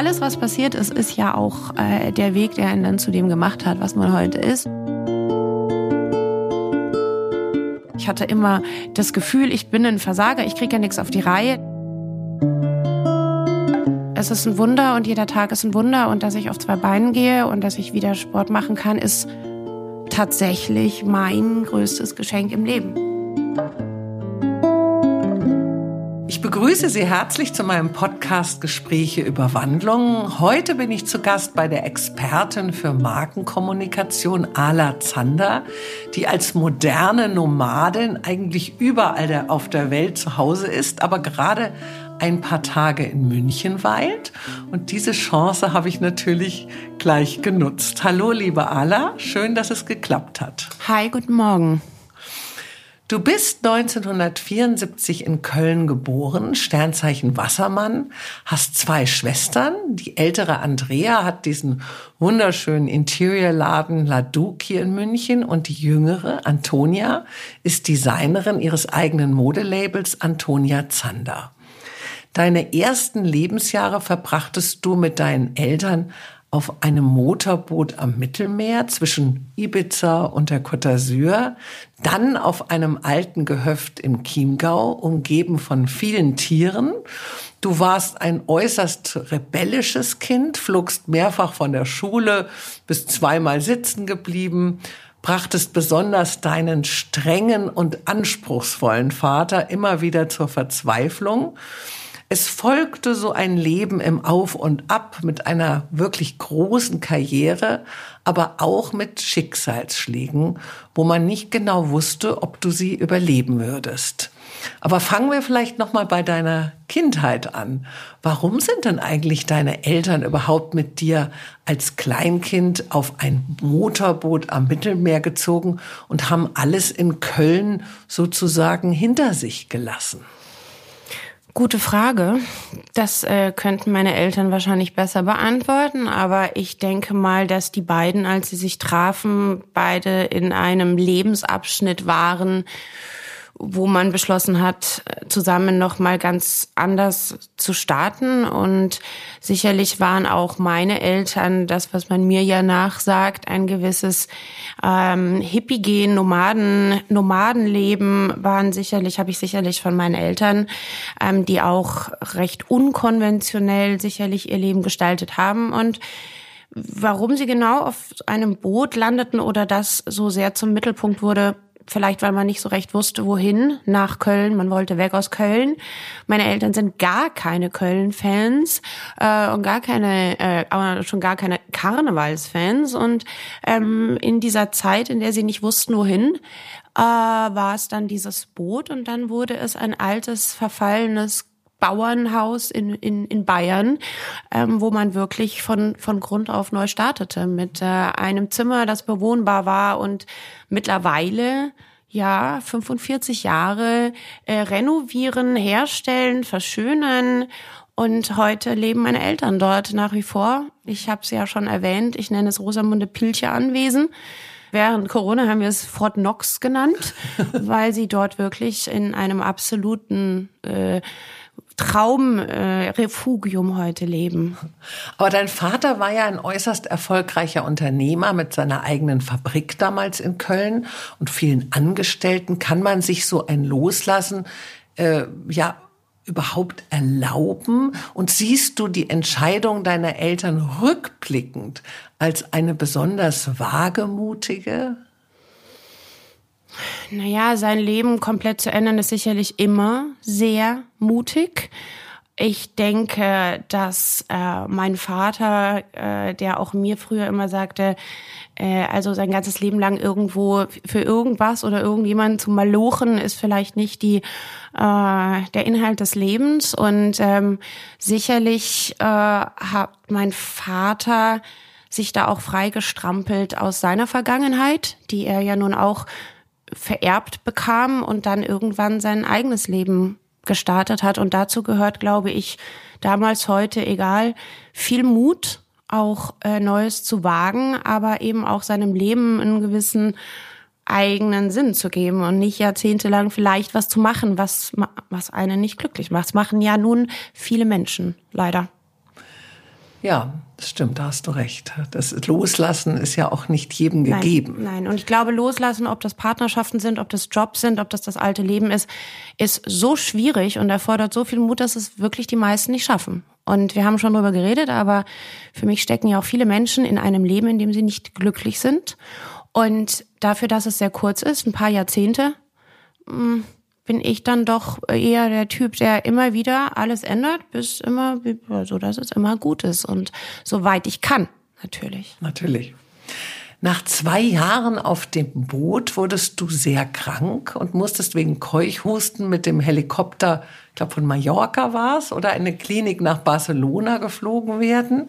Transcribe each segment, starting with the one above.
alles, was passiert ist, ist ja auch äh, der Weg, der ihn dann zu dem gemacht hat, was man heute ist. Ich hatte immer das Gefühl, ich bin ein Versager, ich kriege ja nichts auf die Reihe. Es ist ein Wunder und jeder Tag ist ein Wunder und dass ich auf zwei Beinen gehe und dass ich wieder Sport machen kann, ist tatsächlich mein größtes Geschenk im Leben. Begrüße Sie herzlich zu meinem Podcast Gespräche über Wandlung. Heute bin ich zu Gast bei der Expertin für Markenkommunikation Ala Zander, die als moderne Nomadin eigentlich überall auf der Welt zu Hause ist, aber gerade ein paar Tage in München weilt. Und diese Chance habe ich natürlich gleich genutzt. Hallo, liebe Ala, schön, dass es geklappt hat. Hi, guten Morgen. Du bist 1974 in Köln geboren, Sternzeichen Wassermann, hast zwei Schwestern. Die ältere Andrea hat diesen wunderschönen Interior-Laden La Duc hier in München und die jüngere, Antonia, ist Designerin ihres eigenen Modelabels Antonia Zander. Deine ersten Lebensjahre verbrachtest du mit deinen Eltern auf einem Motorboot am Mittelmeer zwischen Ibiza und der Côte d'Azur, dann auf einem alten Gehöft im Chiemgau, umgeben von vielen Tieren. Du warst ein äußerst rebellisches Kind, flogst mehrfach von der Schule, bist zweimal sitzen geblieben, brachtest besonders deinen strengen und anspruchsvollen Vater immer wieder zur Verzweiflung. Es folgte so ein Leben im Auf und Ab mit einer wirklich großen Karriere, aber auch mit Schicksalsschlägen, wo man nicht genau wusste, ob du sie überleben würdest. Aber fangen wir vielleicht noch mal bei deiner Kindheit an. Warum sind denn eigentlich deine Eltern überhaupt mit dir als Kleinkind auf ein Motorboot am Mittelmeer gezogen und haben alles in Köln sozusagen hinter sich gelassen? Gute Frage. Das äh, könnten meine Eltern wahrscheinlich besser beantworten, aber ich denke mal, dass die beiden, als sie sich trafen, beide in einem Lebensabschnitt waren, wo man beschlossen hat, zusammen noch mal ganz anders zu starten. Und sicherlich waren auch meine Eltern, das, was man mir ja nachsagt, ein gewisses ähm, Hippie-Gen, Nomaden, Nomadenleben waren sicherlich, habe ich sicherlich von meinen Eltern, ähm, die auch recht unkonventionell sicherlich ihr Leben gestaltet haben. Und warum sie genau auf einem Boot landeten oder das so sehr zum Mittelpunkt wurde, vielleicht weil man nicht so recht wusste, wohin, nach Köln. Man wollte weg aus Köln. Meine Eltern sind gar keine Köln-Fans äh, und gar keine, äh, aber schon gar keine Karnevalsfans. Und ähm, in dieser Zeit, in der sie nicht wussten, wohin, äh, war es dann dieses Boot und dann wurde es ein altes, verfallenes Bauernhaus in, in, in Bayern, ähm, wo man wirklich von, von Grund auf neu startete mit äh, einem Zimmer, das bewohnbar war und mittlerweile ja 45 Jahre äh, renovieren, herstellen, verschönern und heute leben meine Eltern dort nach wie vor. Ich habe es ja schon erwähnt, ich nenne es Rosamunde Pilcher Anwesen. Während Corona haben wir es Fort Knox genannt, weil sie dort wirklich in einem absoluten äh, Traumrefugium äh, heute leben. Aber dein Vater war ja ein äußerst erfolgreicher Unternehmer mit seiner eigenen Fabrik damals in Köln und vielen Angestellten. Kann man sich so ein Loslassen äh, ja überhaupt erlauben? Und siehst du die Entscheidung deiner Eltern rückblickend als eine besonders wagemutige? Naja, sein Leben komplett zu ändern ist sicherlich immer sehr mutig. Ich denke, dass äh, mein Vater, äh, der auch mir früher immer sagte, äh, also sein ganzes Leben lang irgendwo für irgendwas oder irgendjemanden zu malochen, ist vielleicht nicht die äh, der Inhalt des Lebens. Und ähm, sicherlich äh, hat mein Vater sich da auch freigestrampelt aus seiner Vergangenheit, die er ja nun auch vererbt bekam und dann irgendwann sein eigenes Leben gestartet hat. Und dazu gehört, glaube ich, damals, heute, egal, viel Mut, auch äh, Neues zu wagen, aber eben auch seinem Leben einen gewissen eigenen Sinn zu geben und nicht jahrzehntelang vielleicht was zu machen, was, was einen nicht glücklich macht. Das machen ja nun viele Menschen, leider. Ja, das stimmt, da hast du recht. Das Loslassen ist ja auch nicht jedem nein, gegeben. Nein, und ich glaube, Loslassen, ob das Partnerschaften sind, ob das Jobs sind, ob das das alte Leben ist, ist so schwierig und erfordert so viel Mut, dass es wirklich die meisten nicht schaffen. Und wir haben schon drüber geredet, aber für mich stecken ja auch viele Menschen in einem Leben, in dem sie nicht glücklich sind. Und dafür, dass es sehr kurz ist, ein paar Jahrzehnte, hm, bin ich dann doch eher der Typ, der immer wieder alles ändert, bis immer, so dass es immer gut ist und soweit ich kann, natürlich. Natürlich. Nach zwei Jahren auf dem Boot wurdest du sehr krank und musstest wegen Keuchhusten mit dem Helikopter, ich glaube von Mallorca war es, oder eine Klinik nach Barcelona geflogen werden.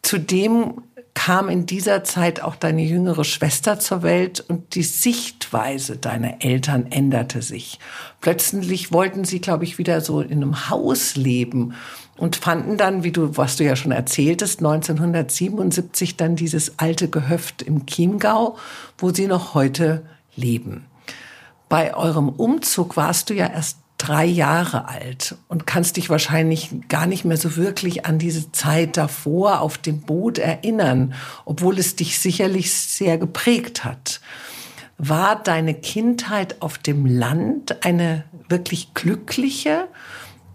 Zudem kam in dieser Zeit auch deine jüngere Schwester zur Welt und die Sichtweise deiner Eltern änderte sich. Plötzlich wollten sie, glaube ich, wieder so in einem Haus leben und fanden dann, wie du, was du ja schon erzähltest, 1977 dann dieses alte Gehöft im Chiemgau, wo sie noch heute leben. Bei eurem Umzug warst du ja erst drei Jahre alt und kannst dich wahrscheinlich gar nicht mehr so wirklich an diese Zeit davor auf dem Boot erinnern, obwohl es dich sicherlich sehr geprägt hat. War deine Kindheit auf dem Land eine wirklich glückliche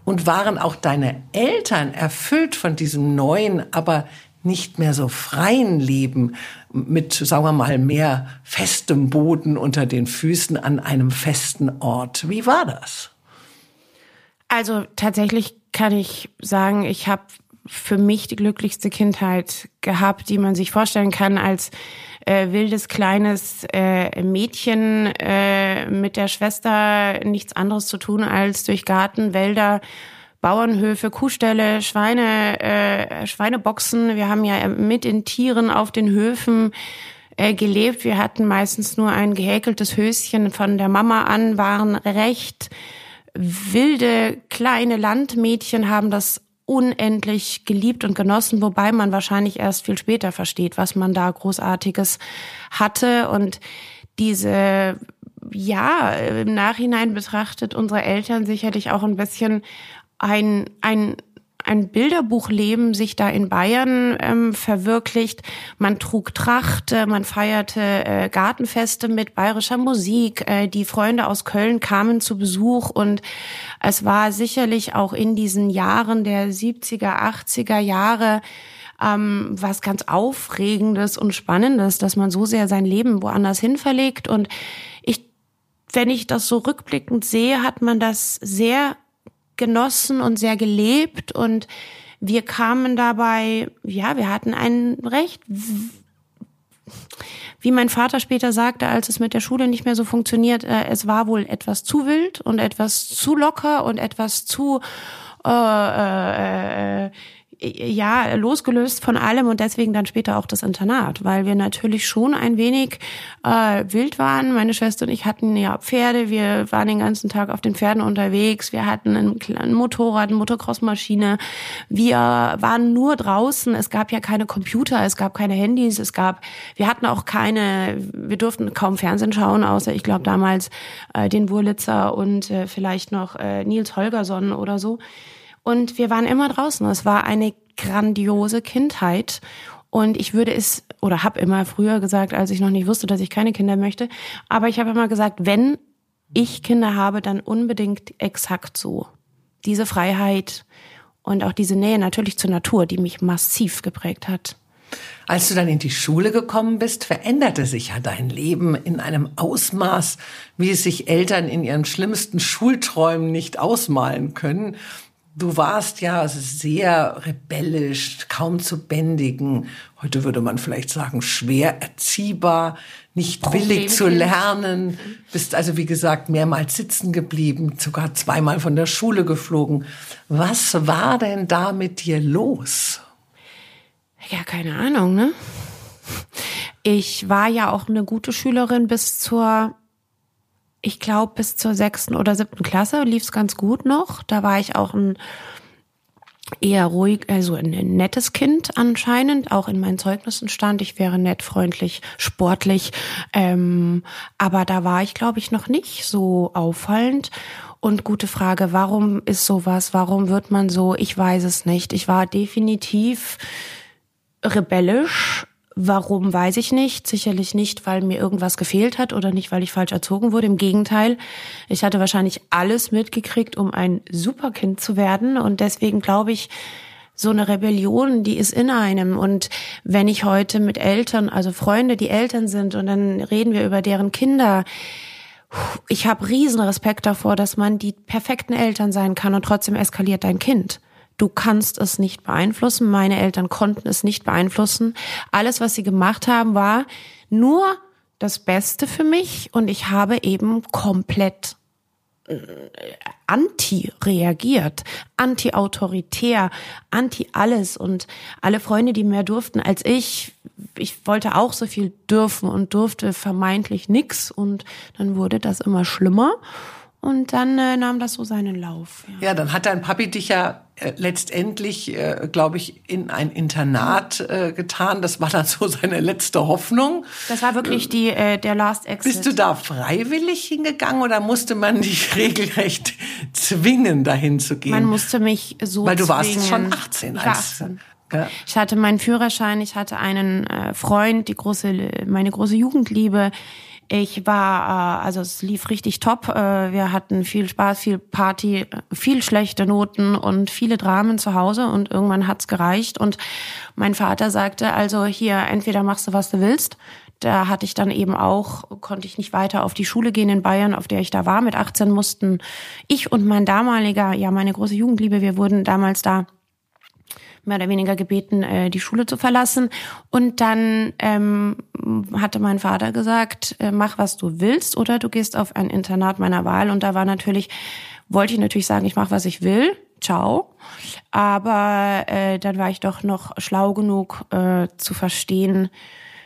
und waren auch deine Eltern erfüllt von diesem neuen, aber nicht mehr so freien Leben mit, sagen wir mal, mehr festem Boden unter den Füßen an einem festen Ort? Wie war das? Also tatsächlich kann ich sagen, ich habe für mich die glücklichste Kindheit gehabt, die man sich vorstellen kann als äh, wildes kleines äh, Mädchen äh, mit der Schwester nichts anderes zu tun als durch Garten, Wälder, Bauernhöfe, Kuhställe, Schweine, äh, Schweineboxen. Wir haben ja mit den Tieren auf den Höfen äh, gelebt. Wir hatten meistens nur ein gehäkeltes Höschen von der Mama an, waren recht wilde kleine Landmädchen haben das unendlich geliebt und genossen, wobei man wahrscheinlich erst viel später versteht, was man da großartiges hatte. Und diese ja, im Nachhinein betrachtet unsere Eltern sicherlich auch ein bisschen ein, ein ein Bilderbuchleben sich da in Bayern ähm, verwirklicht. Man trug Tracht, äh, man feierte äh, Gartenfeste mit bayerischer Musik. Äh, die Freunde aus Köln kamen zu Besuch und es war sicherlich auch in diesen Jahren der 70er, 80er Jahre ähm, was ganz Aufregendes und Spannendes, dass man so sehr sein Leben woanders hin verlegt. Und ich, wenn ich das so rückblickend sehe, hat man das sehr genossen und sehr gelebt. Und wir kamen dabei, ja, wir hatten ein recht, wie mein Vater später sagte, als es mit der Schule nicht mehr so funktioniert, äh, es war wohl etwas zu wild und etwas zu locker und etwas zu äh, äh, äh ja, losgelöst von allem und deswegen dann später auch das Internat, weil wir natürlich schon ein wenig äh, wild waren. Meine Schwester und ich hatten ja Pferde, wir waren den ganzen Tag auf den Pferden unterwegs, wir hatten ein, ein Motorrad, eine Motocrossmaschine, wir waren nur draußen, es gab ja keine Computer, es gab keine Handys, es gab, wir hatten auch keine, wir durften kaum Fernsehen schauen, außer ich glaube damals äh, den Wurlitzer und äh, vielleicht noch äh, Nils Holgersson oder so. Und wir waren immer draußen. Es war eine grandiose Kindheit. Und ich würde es, oder habe immer früher gesagt, als ich noch nicht wusste, dass ich keine Kinder möchte, aber ich habe immer gesagt, wenn ich Kinder habe, dann unbedingt exakt so. Diese Freiheit und auch diese Nähe natürlich zur Natur, die mich massiv geprägt hat. Als du dann in die Schule gekommen bist, veränderte sich ja dein Leben in einem Ausmaß, wie es sich Eltern in ihren schlimmsten Schulträumen nicht ausmalen können. Du warst ja sehr rebellisch, kaum zu bändigen. Heute würde man vielleicht sagen, schwer erziehbar, nicht willig zu lernen. Bist also, wie gesagt, mehrmals sitzen geblieben, sogar zweimal von der Schule geflogen. Was war denn da mit dir los? Ja, keine Ahnung, ne? Ich war ja auch eine gute Schülerin bis zur ich glaube, bis zur sechsten oder siebten Klasse lief es ganz gut noch. Da war ich auch ein eher ruhig, also ein nettes Kind anscheinend. Auch in meinen Zeugnissen stand, ich wäre nett, freundlich, sportlich. Ähm, aber da war ich, glaube ich, noch nicht so auffallend. Und gute Frage, warum ist sowas? Warum wird man so? Ich weiß es nicht. Ich war definitiv rebellisch. Warum weiß ich nicht. Sicherlich nicht, weil mir irgendwas gefehlt hat oder nicht, weil ich falsch erzogen wurde. Im Gegenteil, ich hatte wahrscheinlich alles mitgekriegt, um ein Superkind zu werden. Und deswegen glaube ich, so eine Rebellion, die ist in einem. Und wenn ich heute mit Eltern, also Freunde, die Eltern sind, und dann reden wir über deren Kinder, ich habe riesen Respekt davor, dass man die perfekten Eltern sein kann und trotzdem eskaliert dein Kind. Du kannst es nicht beeinflussen. Meine Eltern konnten es nicht beeinflussen. Alles, was sie gemacht haben, war nur das Beste für mich und ich habe eben komplett äh, anti reagiert, anti-autoritär, anti alles und alle Freunde, die mehr durften als ich, ich wollte auch so viel dürfen und durfte vermeintlich nix und dann wurde das immer schlimmer und dann äh, nahm das so seinen Lauf. Ja, ja dann hat dein Papi dich ja äh, letztendlich, äh, glaube ich, in ein Internat äh, getan. Das war dann so seine letzte Hoffnung. Das war wirklich die, äh, der Last Exit. Bist du da freiwillig hingegangen oder musste man dich regelrecht zwingen, dahin zu gehen? Man musste mich so Weil du zwingen. warst schon 18. Ich war 18. Ja. Ich hatte meinen Führerschein, ich hatte einen äh, Freund, die große, meine große Jugendliebe. Ich war, äh, also es lief richtig top. Äh, wir hatten viel Spaß, viel Party, viel schlechte Noten und viele Dramen zu Hause und irgendwann hat's gereicht. Und mein Vater sagte, also hier, entweder machst du, was du willst. Da hatte ich dann eben auch, konnte ich nicht weiter auf die Schule gehen in Bayern, auf der ich da war. Mit 18 mussten ich und mein damaliger, ja, meine große Jugendliebe, wir wurden damals da mehr oder weniger gebeten, äh, die Schule zu verlassen. Und dann ähm, hatte mein Vater gesagt, äh, mach was du willst oder du gehst auf ein Internat meiner Wahl. Und da war natürlich, wollte ich natürlich sagen, ich mach was ich will. Ciao. Aber äh, dann war ich doch noch schlau genug äh, zu verstehen,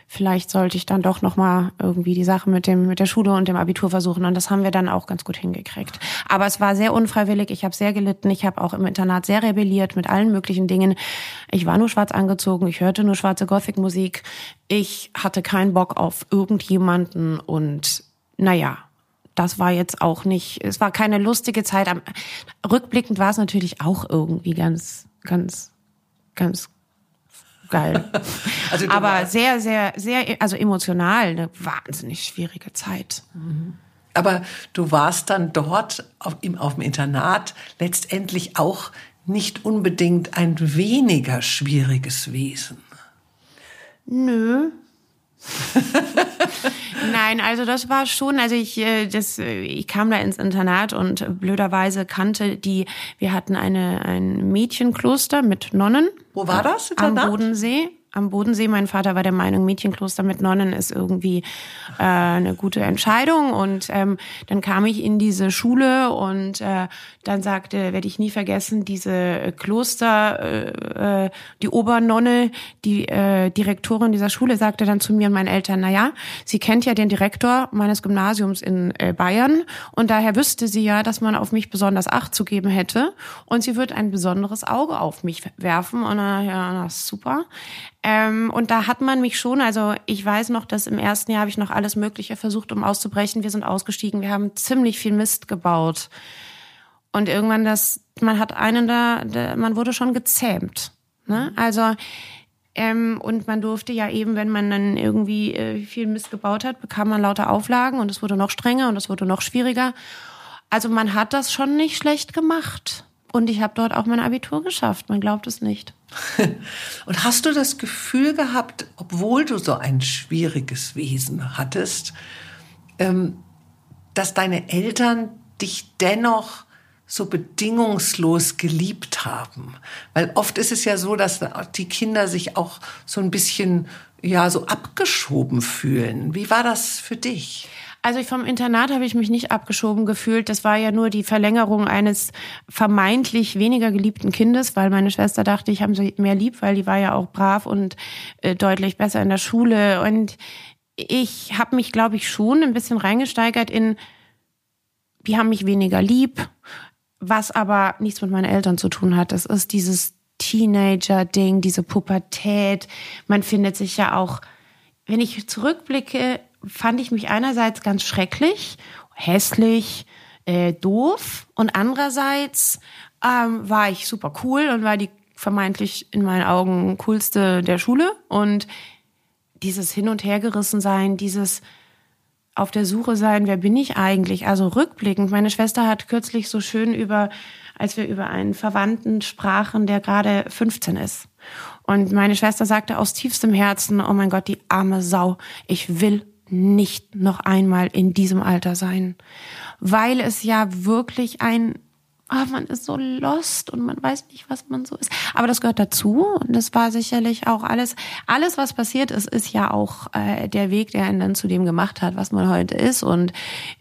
vielleicht sollte ich dann doch noch mal irgendwie die Sache mit dem mit der Schule und dem Abitur versuchen und das haben wir dann auch ganz gut hingekriegt. Aber es war sehr unfreiwillig, ich habe sehr gelitten, ich habe auch im Internat sehr rebelliert mit allen möglichen Dingen. Ich war nur schwarz angezogen, ich hörte nur schwarze Gothic Musik. Ich hatte keinen Bock auf irgendjemanden und naja, das war jetzt auch nicht, es war keine lustige Zeit. Rückblickend war es natürlich auch irgendwie ganz, ganz, ganz geil. also Aber sehr, sehr, sehr, also emotional eine wahnsinnig schwierige Zeit. Mhm. Aber du warst dann dort auf, im, auf dem Internat letztendlich auch nicht unbedingt ein weniger schwieriges Wesen. Nö. Nein, also das war schon, also ich, äh, das, äh, ich kam da ins Internat und blöderweise kannte die, wir hatten eine, ein Mädchenkloster mit Nonnen. Wo war das? Internat? Am Bodensee am Bodensee. Mein Vater war der Meinung, Mädchenkloster mit Nonnen ist irgendwie äh, eine gute Entscheidung. Und ähm, dann kam ich in diese Schule und äh, dann sagte, werde ich nie vergessen, diese Kloster, äh, äh, die Obernonne, die äh, Direktorin dieser Schule sagte dann zu mir und meinen Eltern, na ja, sie kennt ja den Direktor meines Gymnasiums in äh, Bayern und daher wüsste sie ja, dass man auf mich besonders Acht zu geben hätte und sie wird ein besonderes Auge auf mich werfen. Und äh, ja, na, super. Ähm, und da hat man mich schon, also ich weiß noch, dass im ersten Jahr habe ich noch alles Mögliche versucht, um auszubrechen. Wir sind ausgestiegen, wir haben ziemlich viel Mist gebaut. Und irgendwann das, man hat einen da, da man wurde schon gezähmt. Ne? Also ähm, und man durfte ja eben, wenn man dann irgendwie äh, viel Mist gebaut hat, bekam man lauter Auflagen und es wurde noch strenger und es wurde noch schwieriger. Also man hat das schon nicht schlecht gemacht. Und ich habe dort auch mein Abitur geschafft. Man glaubt es nicht. Und hast du das Gefühl gehabt, obwohl du so ein schwieriges Wesen hattest, ähm, dass deine Eltern dich dennoch so bedingungslos geliebt haben? Weil oft ist es ja so, dass die Kinder sich auch so ein bisschen ja so abgeschoben fühlen. Wie war das für dich? Also vom Internat habe ich mich nicht abgeschoben gefühlt. Das war ja nur die Verlängerung eines vermeintlich weniger geliebten Kindes, weil meine Schwester dachte, ich habe sie mehr lieb, weil die war ja auch brav und äh, deutlich besser in der Schule. Und ich habe mich, glaube ich, schon ein bisschen reingesteigert in, die haben mich weniger lieb, was aber nichts mit meinen Eltern zu tun hat. Das ist dieses Teenager-Ding, diese Pubertät. Man findet sich ja auch, wenn ich zurückblicke, fand ich mich einerseits ganz schrecklich, hässlich, äh, doof und andererseits ähm, war ich super cool und war die vermeintlich in meinen Augen coolste der Schule und dieses Hin- und Hergerissen sein, dieses auf der Suche sein, wer bin ich eigentlich? Also rückblickend, meine Schwester hat kürzlich so schön über, als wir über einen Verwandten sprachen, der gerade 15 ist. Und meine Schwester sagte aus tiefstem Herzen, oh mein Gott, die arme Sau, ich will nicht noch einmal in diesem Alter sein. Weil es ja wirklich ein oh, man ist so lost und man weiß nicht, was man so ist. Aber das gehört dazu und das war sicherlich auch alles, alles, was passiert ist, ist ja auch äh, der Weg, der einen dann zu dem gemacht hat, was man heute ist. Und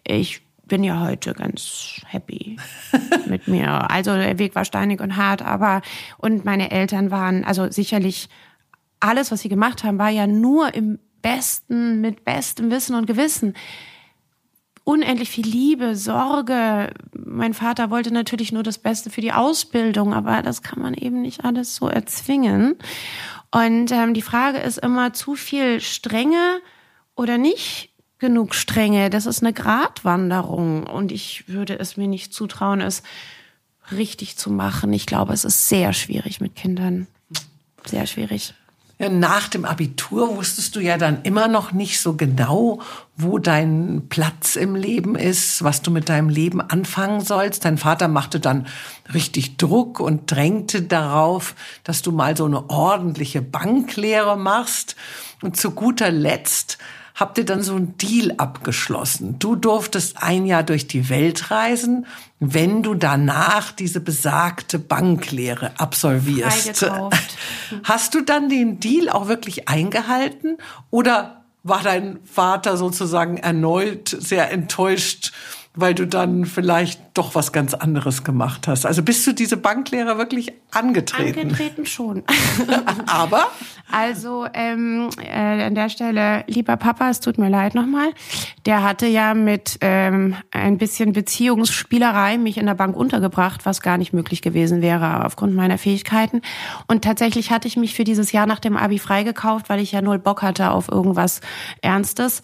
ich bin ja heute ganz happy mit mir. Also der Weg war steinig und hart, aber und meine Eltern waren, also sicherlich alles, was sie gemacht haben, war ja nur im besten, mit bestem Wissen und Gewissen unendlich viel Liebe, Sorge. Mein Vater wollte natürlich nur das Beste für die Ausbildung, aber das kann man eben nicht alles so erzwingen. Und ähm, die Frage ist immer zu viel Strenge oder nicht genug Strenge. Das ist eine Gratwanderung und ich würde es mir nicht zutrauen, es richtig zu machen. Ich glaube, es ist sehr schwierig mit Kindern. Sehr schwierig. Ja, nach dem Abitur wusstest du ja dann immer noch nicht so genau, wo dein Platz im Leben ist, was du mit deinem Leben anfangen sollst. Dein Vater machte dann richtig Druck und drängte darauf, dass du mal so eine ordentliche Banklehre machst. Und zu guter Letzt habt ihr dann so einen Deal abgeschlossen. Du durftest ein Jahr durch die Welt reisen, wenn du danach diese besagte Banklehre absolvierst. Hast du dann den Deal auch wirklich eingehalten oder war dein Vater sozusagen erneut sehr enttäuscht, weil du dann vielleicht doch was ganz anderes gemacht hast. Also bist du diese Banklehre wirklich angetreten? Angetreten schon. Aber? Also ähm, äh, an der Stelle, lieber Papa, es tut mir leid nochmal. Der hatte ja mit ähm, ein bisschen Beziehungsspielerei mich in der Bank untergebracht, was gar nicht möglich gewesen wäre aufgrund meiner Fähigkeiten. Und tatsächlich hatte ich mich für dieses Jahr nach dem Abi freigekauft, weil ich ja null Bock hatte auf irgendwas Ernstes.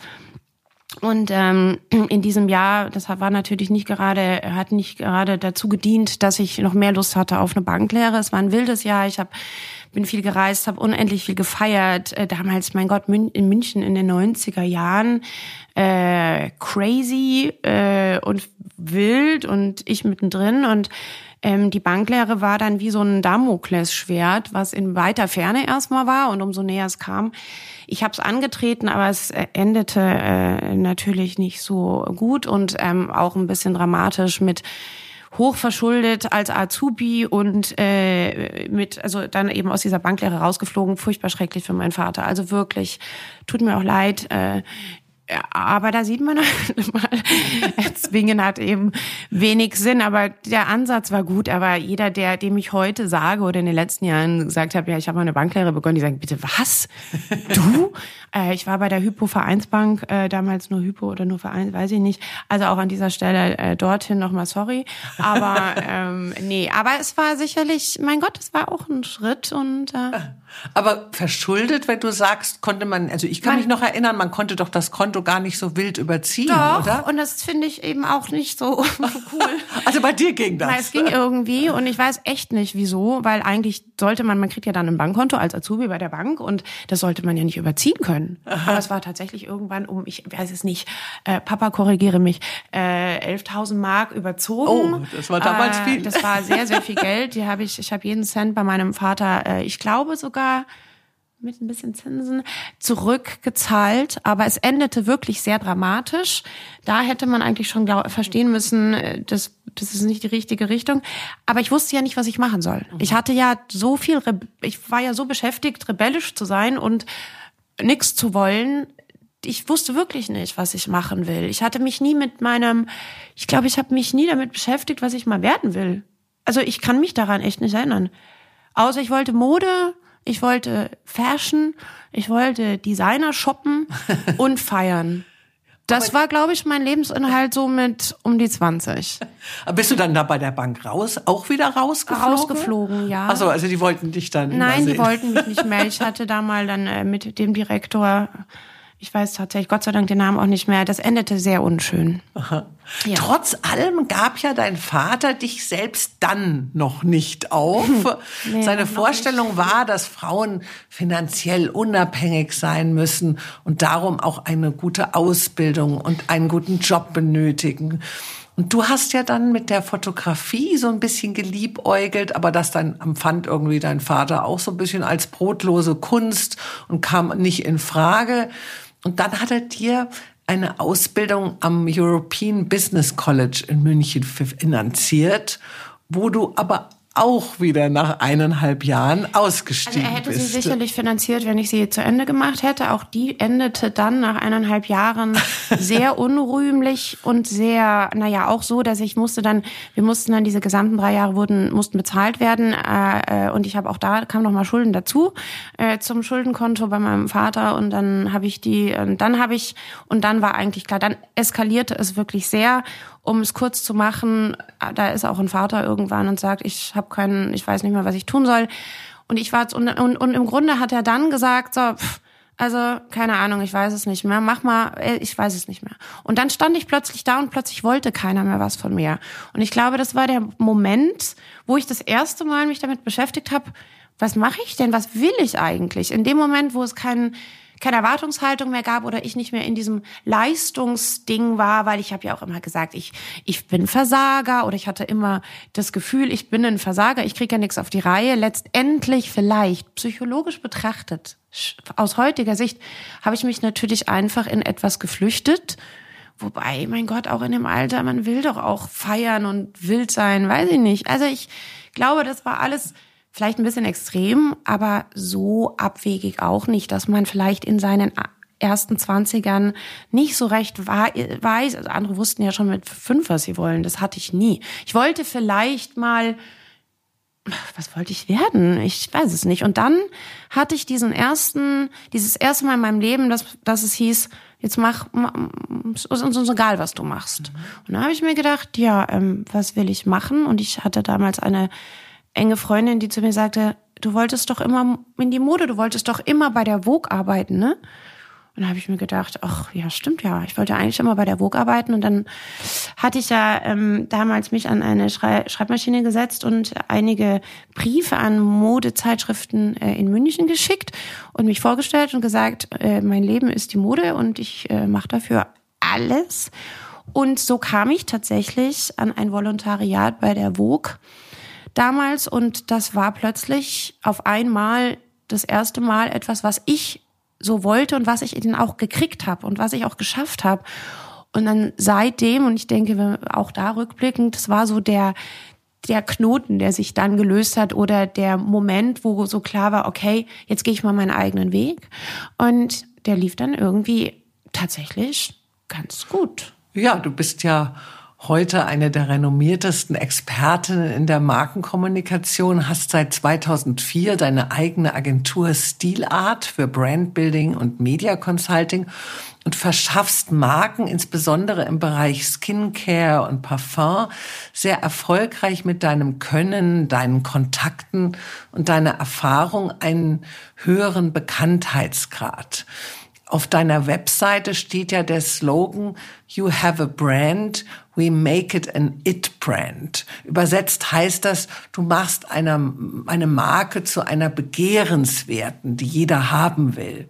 Und ähm, in diesem Jahr, das war natürlich nicht gerade, hat nicht gerade dazu gedient, dass ich noch mehr Lust hatte auf eine Banklehre. Es war ein wildes Jahr. Ich hab, bin viel gereist, habe unendlich viel gefeiert. Äh, damals, mein Gott, in München in den 90er Jahren. Äh, crazy äh, und wild und ich mittendrin. Und ähm, die Banklehre war dann wie so ein Damoklesschwert, was in weiter Ferne erstmal war und umso näher es kam. Ich habe es angetreten, aber es äh, endete äh, natürlich nicht so gut und ähm, auch ein bisschen dramatisch mit hochverschuldet als Azubi und äh, mit also dann eben aus dieser Banklehre rausgeflogen, furchtbar schrecklich für meinen Vater. Also wirklich tut mir auch leid. Äh, aber da sieht man halt mal, Zwingen hat eben wenig Sinn, aber der Ansatz war gut. Aber jeder, der, dem ich heute sage oder in den letzten Jahren gesagt habe, ja, ich habe mal eine Banklehre begonnen, die sagen, bitte was? Du? Äh, ich war bei der Hypo Vereinsbank, äh, damals nur Hypo oder nur Verein, weiß ich nicht. Also auch an dieser Stelle äh, dorthin nochmal sorry. Aber ähm, nee, aber es war sicherlich, mein Gott, es war auch ein Schritt und äh, aber verschuldet, wenn du sagst, konnte man, also ich kann man, mich noch erinnern, man konnte doch das Konto gar nicht so wild überziehen, doch, oder? Und das finde ich eben auch nicht so cool. also bei dir ging das. Nein, es ging irgendwie und ich weiß echt nicht wieso, weil eigentlich sollte man, man kriegt ja dann ein Bankkonto als Azubi bei der Bank und das sollte man ja nicht überziehen können. Aha. Aber es war tatsächlich irgendwann um, ich weiß es nicht, äh, Papa korrigiere mich, äh, 11.000 Mark überzogen. Oh, das war damals äh, viel. Das war sehr, sehr viel Geld. Die habe ich, ich habe jeden Cent bei meinem Vater, äh, ich glaube sogar, mit ein bisschen Zinsen zurückgezahlt, aber es endete wirklich sehr dramatisch. Da hätte man eigentlich schon verstehen müssen, äh, dass das ist nicht die richtige Richtung. Aber ich wusste ja nicht, was ich machen soll. Mhm. Ich hatte ja so viel, ich war ja so beschäftigt, rebellisch zu sein und nichts zu wollen. Ich wusste wirklich nicht, was ich machen will. Ich hatte mich nie mit meinem, ich glaube, ich habe mich nie damit beschäftigt, was ich mal werden will. Also ich kann mich daran echt nicht erinnern. Außer ich wollte Mode, ich wollte Fashion, ich wollte Designer shoppen und feiern. Das war, glaube ich, mein Lebensinhalt so mit um die 20. Aber bist du dann da bei der Bank raus, auch wieder rausgeflogen? Rausgeflogen, ja. Achso, also die wollten dich dann Nein, die wollten mich nicht mehr. Ich hatte da mal dann äh, mit dem Direktor ich weiß tatsächlich Gott sei Dank den Namen auch nicht mehr. Das endete sehr unschön. Ja. Trotz allem gab ja dein Vater dich selbst dann noch nicht auf. nee, Seine Vorstellung war, dass Frauen finanziell unabhängig sein müssen und darum auch eine gute Ausbildung und einen guten Job benötigen. Und du hast ja dann mit der Fotografie so ein bisschen geliebäugelt, aber das dann empfand irgendwie dein Vater auch so ein bisschen als brotlose Kunst und kam nicht in Frage. Und dann hat er dir eine Ausbildung am European Business College in München finanziert, wo du aber auch wieder nach eineinhalb Jahren ausgestiegen also er hätte bist. sie sicherlich finanziert, wenn ich sie zu Ende gemacht hätte. Auch die endete dann nach eineinhalb Jahren sehr unrühmlich und sehr, naja, auch so, dass ich musste dann, wir mussten dann diese gesamten drei Jahre wurden, mussten bezahlt werden äh, äh und ich habe auch da, kam noch mal Schulden dazu äh, zum Schuldenkonto bei meinem Vater und dann habe ich die, und dann habe ich, und dann war eigentlich klar, dann eskalierte es wirklich sehr um es kurz zu machen, da ist auch ein Vater irgendwann und sagt, ich habe keinen, ich weiß nicht mehr, was ich tun soll. Und ich war und, und, und im Grunde hat er dann gesagt, so, pff, also keine Ahnung, ich weiß es nicht mehr. Mach mal, äh, ich weiß es nicht mehr. Und dann stand ich plötzlich da und plötzlich wollte keiner mehr was von mir. Und ich glaube, das war der Moment, wo ich das erste Mal mich damit beschäftigt habe, was mache ich denn? Was will ich eigentlich? In dem Moment, wo es keinen keine Erwartungshaltung mehr gab oder ich nicht mehr in diesem Leistungsding war, weil ich habe ja auch immer gesagt, ich ich bin Versager oder ich hatte immer das Gefühl, ich bin ein Versager, ich kriege ja nichts auf die Reihe. Letztendlich vielleicht psychologisch betrachtet aus heutiger Sicht habe ich mich natürlich einfach in etwas geflüchtet. Wobei, mein Gott, auch in dem Alter, man will doch auch feiern und wild sein, weiß ich nicht. Also ich glaube, das war alles vielleicht ein bisschen extrem, aber so abwegig auch nicht, dass man vielleicht in seinen ersten Zwanzigern nicht so recht weiß. Also andere wussten ja schon mit fünf, was sie wollen. Das hatte ich nie. Ich wollte vielleicht mal, was wollte ich werden? Ich weiß es nicht. Und dann hatte ich diesen ersten, dieses erste Mal in meinem Leben, dass, dass es hieß, jetzt mach, es ist uns egal, was du machst. Mhm. Und dann habe ich mir gedacht, ja, ähm, was will ich machen? Und ich hatte damals eine enge Freundin, die zu mir sagte, du wolltest doch immer in die Mode, du wolltest doch immer bei der Vogue arbeiten, ne? Und da habe ich mir gedacht, ach ja, stimmt ja, ich wollte eigentlich immer bei der Vogue arbeiten. Und dann hatte ich ja ähm, damals mich an eine Schrei Schreibmaschine gesetzt und einige Briefe an Modezeitschriften äh, in München geschickt und mich vorgestellt und gesagt, äh, mein Leben ist die Mode und ich äh, mache dafür alles. Und so kam ich tatsächlich an ein Volontariat bei der Vogue damals und das war plötzlich auf einmal das erste Mal etwas, was ich so wollte und was ich dann auch gekriegt habe und was ich auch geschafft habe. Und dann seitdem, und ich denke auch da rückblickend, das war so der, der Knoten, der sich dann gelöst hat oder der Moment, wo so klar war, okay, jetzt gehe ich mal meinen eigenen Weg. Und der lief dann irgendwie tatsächlich ganz gut. Ja, du bist ja heute eine der renommiertesten Expertinnen in der Markenkommunikation, hast seit 2004 deine eigene Agentur Stilart für Brandbuilding und Media Consulting und verschaffst Marken, insbesondere im Bereich Skincare und Parfum, sehr erfolgreich mit deinem Können, deinen Kontakten und deiner Erfahrung einen höheren Bekanntheitsgrad. Auf deiner Webseite steht ja der Slogan You have a brand, we make it an it brand. Übersetzt heißt das, du machst eine, eine Marke zu einer begehrenswerten, die jeder haben will.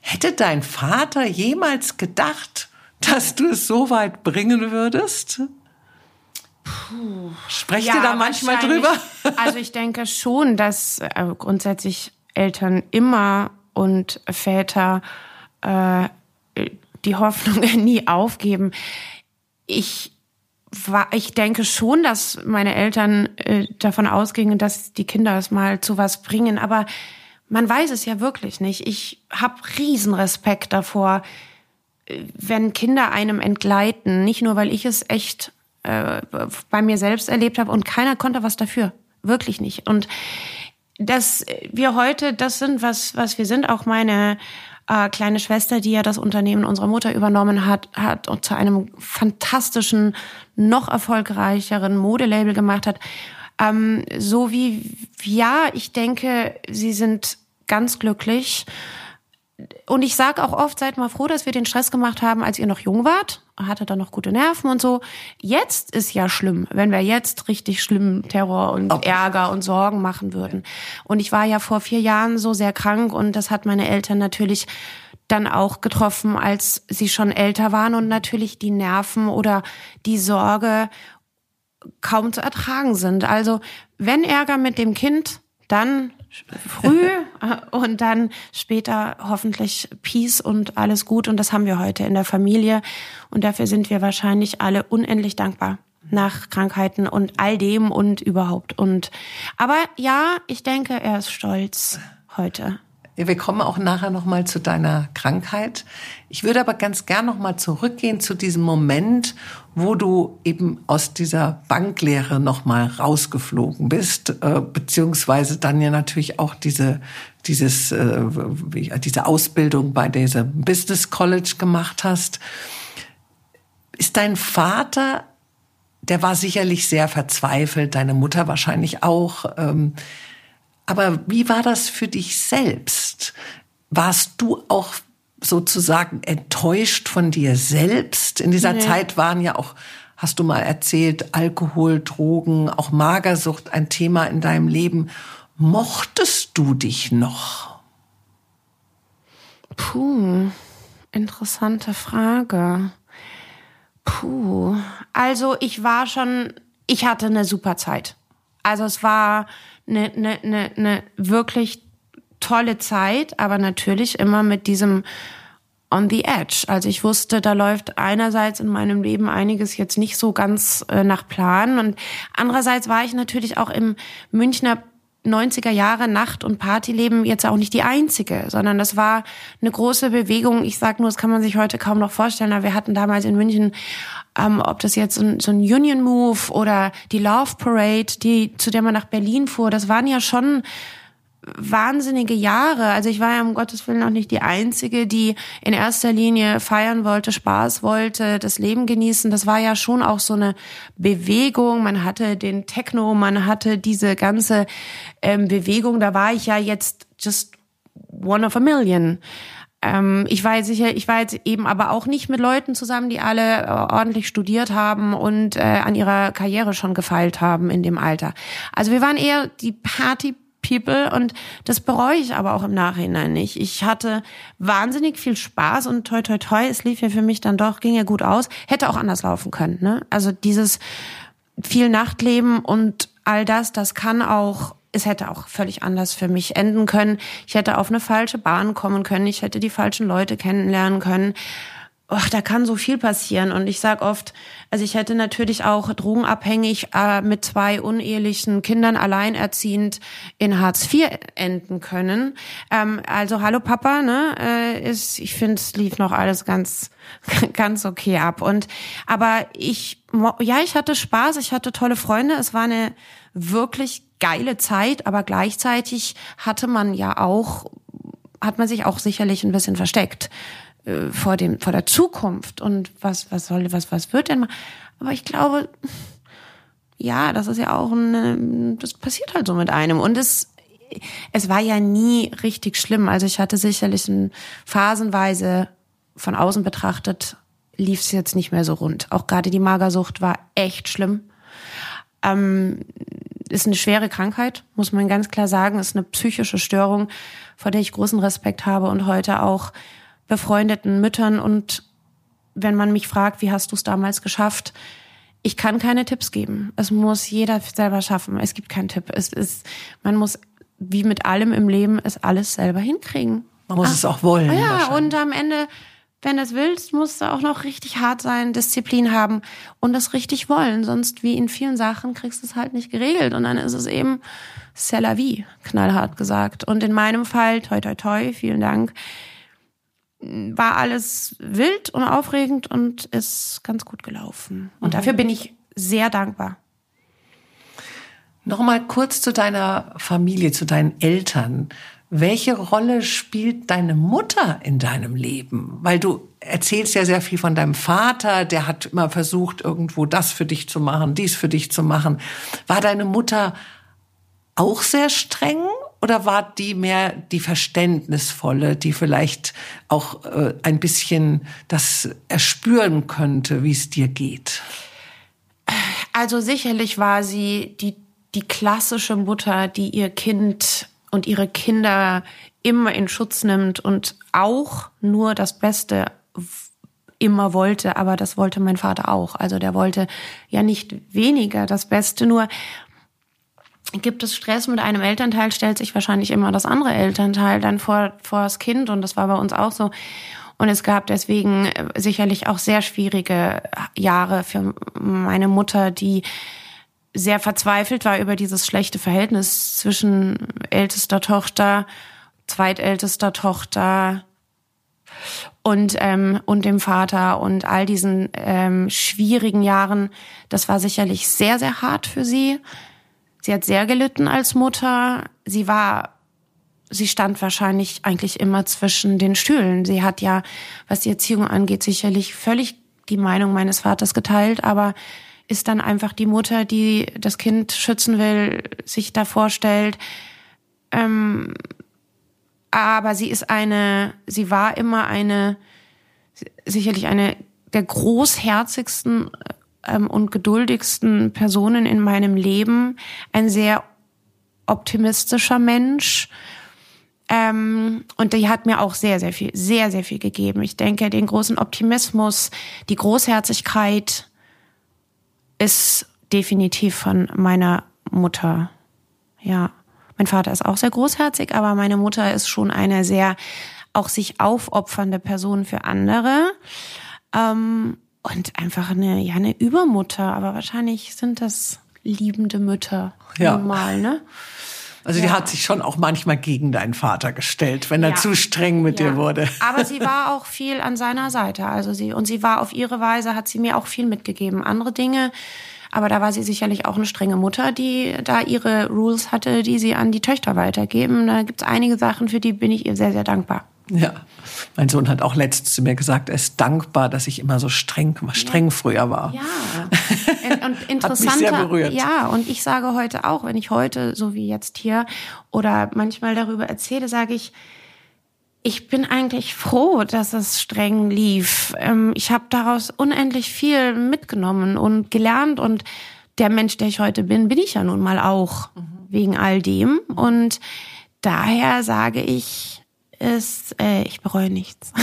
Hätte dein Vater jemals gedacht, dass du es so weit bringen würdest? Puh. Sprecht ja, ihr da manchmal drüber? Also ich denke schon, dass äh, grundsätzlich Eltern immer und Väter äh, die Hoffnung nie aufgeben. Ich war, ich denke schon, dass meine Eltern äh, davon ausgingen, dass die Kinder es mal zu was bringen, aber man weiß es ja wirklich nicht. Ich habe Riesenrespekt davor, äh, wenn Kinder einem entgleiten, nicht nur weil ich es echt äh, bei mir selbst erlebt habe und keiner konnte was dafür, wirklich nicht. Und dass wir heute das sind, was was wir sind, auch meine äh, kleine Schwester, die ja das Unternehmen unserer Mutter übernommen hat, hat und zu einem fantastischen, noch erfolgreicheren Modelabel gemacht hat. Ähm, so wie, ja, ich denke, sie sind ganz glücklich. Und ich sage auch oft, seid mal froh, dass wir den Stress gemacht haben, als ihr noch jung wart. Hatte dann noch gute Nerven und so. Jetzt ist ja schlimm, wenn wir jetzt richtig schlimmen Terror und okay. Ärger und Sorgen machen würden. Und ich war ja vor vier Jahren so sehr krank und das hat meine Eltern natürlich dann auch getroffen, als sie schon älter waren und natürlich die Nerven oder die Sorge kaum zu ertragen sind. Also wenn Ärger mit dem Kind, dann früh und dann später hoffentlich Peace und alles gut. Und das haben wir heute in der Familie. Und dafür sind wir wahrscheinlich alle unendlich dankbar nach Krankheiten und all dem und überhaupt. Und aber ja, ich denke, er ist stolz heute. Wir kommen auch nachher noch mal zu deiner Krankheit. Ich würde aber ganz gern noch mal zurückgehen zu diesem Moment, wo du eben aus dieser Banklehre noch mal rausgeflogen bist, äh, beziehungsweise dann ja natürlich auch diese dieses äh, diese Ausbildung bei diesem Business College gemacht hast. Ist dein Vater, der war sicherlich sehr verzweifelt, deine Mutter wahrscheinlich auch. Ähm, aber wie war das für dich selbst? Warst du auch sozusagen enttäuscht von dir selbst? In dieser nee. Zeit waren ja auch, hast du mal erzählt, Alkohol, Drogen, auch Magersucht ein Thema in deinem Leben. Mochtest du dich noch? Puh, interessante Frage. Puh, also ich war schon, ich hatte eine super Zeit. Also es war eine, eine, eine, eine wirklich tolle Zeit, aber natürlich immer mit diesem on the edge. Also ich wusste, da läuft einerseits in meinem Leben einiges jetzt nicht so ganz äh, nach Plan und andererseits war ich natürlich auch im Münchner 90er Jahre Nacht- und Partyleben jetzt auch nicht die einzige, sondern das war eine große Bewegung. Ich sage nur, das kann man sich heute kaum noch vorstellen, aber wir hatten damals in München, ähm, ob das jetzt so ein, so ein Union Move oder die Love Parade, die zu der man nach Berlin fuhr, das waren ja schon wahnsinnige Jahre. Also ich war ja um Gottes Willen auch nicht die Einzige, die in erster Linie feiern wollte, Spaß wollte, das Leben genießen. Das war ja schon auch so eine Bewegung. Man hatte den Techno, man hatte diese ganze ähm, Bewegung. Da war ich ja jetzt just one of a million. Ähm, ich war jetzt sicher, ich war jetzt eben aber auch nicht mit Leuten zusammen, die alle äh, ordentlich studiert haben und äh, an ihrer Karriere schon gefeilt haben in dem Alter. Also wir waren eher die Party People und das bereue ich aber auch im Nachhinein nicht. Ich hatte wahnsinnig viel Spaß und toi toi toi, es lief ja für mich dann doch, ging ja gut aus. Hätte auch anders laufen können, ne? Also dieses viel Nachtleben und all das, das kann auch es hätte auch völlig anders für mich enden können. Ich hätte auf eine falsche Bahn kommen können. Ich hätte die falschen Leute kennenlernen können ach, da kann so viel passieren. Und ich sag oft, also ich hätte natürlich auch drogenabhängig äh, mit zwei unehelichen Kindern alleinerziehend in Hartz IV enden können. Ähm, also hallo Papa, ne? Äh, ist, ich finde, es lief noch alles ganz, ganz okay ab. Und aber ich, ja, ich hatte Spaß, ich hatte tolle Freunde. Es war eine wirklich geile Zeit, aber gleichzeitig hatte man ja auch, hat man sich auch sicherlich ein bisschen versteckt äh, vor dem vor der Zukunft und was was soll was was wird denn mal aber ich glaube ja das ist ja auch ein das passiert halt so mit einem. Und es es war ja nie richtig schlimm. Also ich hatte sicherlich ein phasenweise von außen betrachtet lief es jetzt nicht mehr so rund. Auch gerade die Magersucht war echt schlimm. Ähm, ist eine schwere Krankheit, muss man ganz klar sagen, ist eine psychische Störung, vor der ich großen Respekt habe und heute auch befreundeten Müttern und wenn man mich fragt, wie hast du es damals geschafft? Ich kann keine Tipps geben. Es muss jeder selber schaffen. Es gibt keinen Tipp. Es ist, man muss, wie mit allem im Leben, es alles selber hinkriegen. Man muss Ach, es auch wollen. Ja, und am Ende, wenn du es willst, musst du auch noch richtig hart sein, Disziplin haben und das richtig wollen. Sonst, wie in vielen Sachen, kriegst du es halt nicht geregelt. Und dann ist es eben c'est la vie, knallhart gesagt. Und in meinem Fall, toi, toi, toi, vielen Dank, war alles wild und aufregend und ist ganz gut gelaufen. Und mhm. dafür bin ich sehr dankbar. Nochmal kurz zu deiner Familie, zu deinen Eltern. Welche Rolle spielt deine Mutter in deinem Leben? Weil du erzählst ja sehr viel von deinem Vater, der hat immer versucht, irgendwo das für dich zu machen, dies für dich zu machen. War deine Mutter auch sehr streng oder war die mehr die verständnisvolle, die vielleicht auch äh, ein bisschen das erspüren könnte, wie es dir geht? Also sicherlich war sie die, die klassische Mutter, die ihr Kind und ihre Kinder immer in Schutz nimmt und auch nur das Beste immer wollte, aber das wollte mein Vater auch. Also der wollte ja nicht weniger das Beste, nur gibt es Stress mit einem Elternteil, stellt sich wahrscheinlich immer das andere Elternteil dann vor, vor das Kind und das war bei uns auch so. Und es gab deswegen äh, sicherlich auch sehr schwierige Jahre für meine Mutter, die sehr verzweifelt war über dieses schlechte Verhältnis zwischen ältester Tochter, zweitältester Tochter und ähm, und dem Vater und all diesen ähm, schwierigen Jahren. Das war sicherlich sehr sehr hart für sie. Sie hat sehr gelitten als Mutter. Sie war sie stand wahrscheinlich eigentlich immer zwischen den Stühlen. Sie hat ja, was die Erziehung angeht, sicherlich völlig die Meinung meines Vaters geteilt, aber ist dann einfach die Mutter, die das Kind schützen will, sich da vorstellt. Ähm, aber sie ist eine, sie war immer eine, sicherlich eine der großherzigsten ähm, und geduldigsten Personen in meinem Leben. Ein sehr optimistischer Mensch ähm, und die hat mir auch sehr, sehr viel, sehr, sehr viel gegeben. Ich denke, den großen Optimismus, die Großherzigkeit ist definitiv von meiner Mutter. Ja, mein Vater ist auch sehr großherzig, aber meine Mutter ist schon eine sehr auch sich aufopfernde Person für andere. Ähm, und einfach eine, ja, eine Übermutter, aber wahrscheinlich sind das liebende Mütter ja. normal, ne? Also ja. die hat sich schon auch manchmal gegen deinen Vater gestellt, wenn ja. er zu streng mit ja. dir wurde. Aber sie war auch viel an seiner Seite. Also sie, und sie war auf ihre Weise, hat sie mir auch viel mitgegeben. Andere Dinge, aber da war sie sicherlich auch eine strenge Mutter, die da ihre Rules hatte, die sie an die Töchter weitergeben. Da gibt's einige Sachen, für die bin ich ihr sehr, sehr dankbar. Ja, mein Sohn hat auch letztens zu mir gesagt, er ist dankbar, dass ich immer so streng, streng ja. früher war. Ja, und interessanter. hat mich sehr berührt. Ja, und ich sage heute auch, wenn ich heute, so wie jetzt hier, oder manchmal darüber erzähle, sage ich, ich bin eigentlich froh, dass es streng lief. Ähm, ich habe daraus unendlich viel mitgenommen und gelernt und der Mensch, der ich heute bin, bin ich ja nun mal auch mhm. wegen all dem. Und daher sage ich, ist, äh, ich bereue nichts.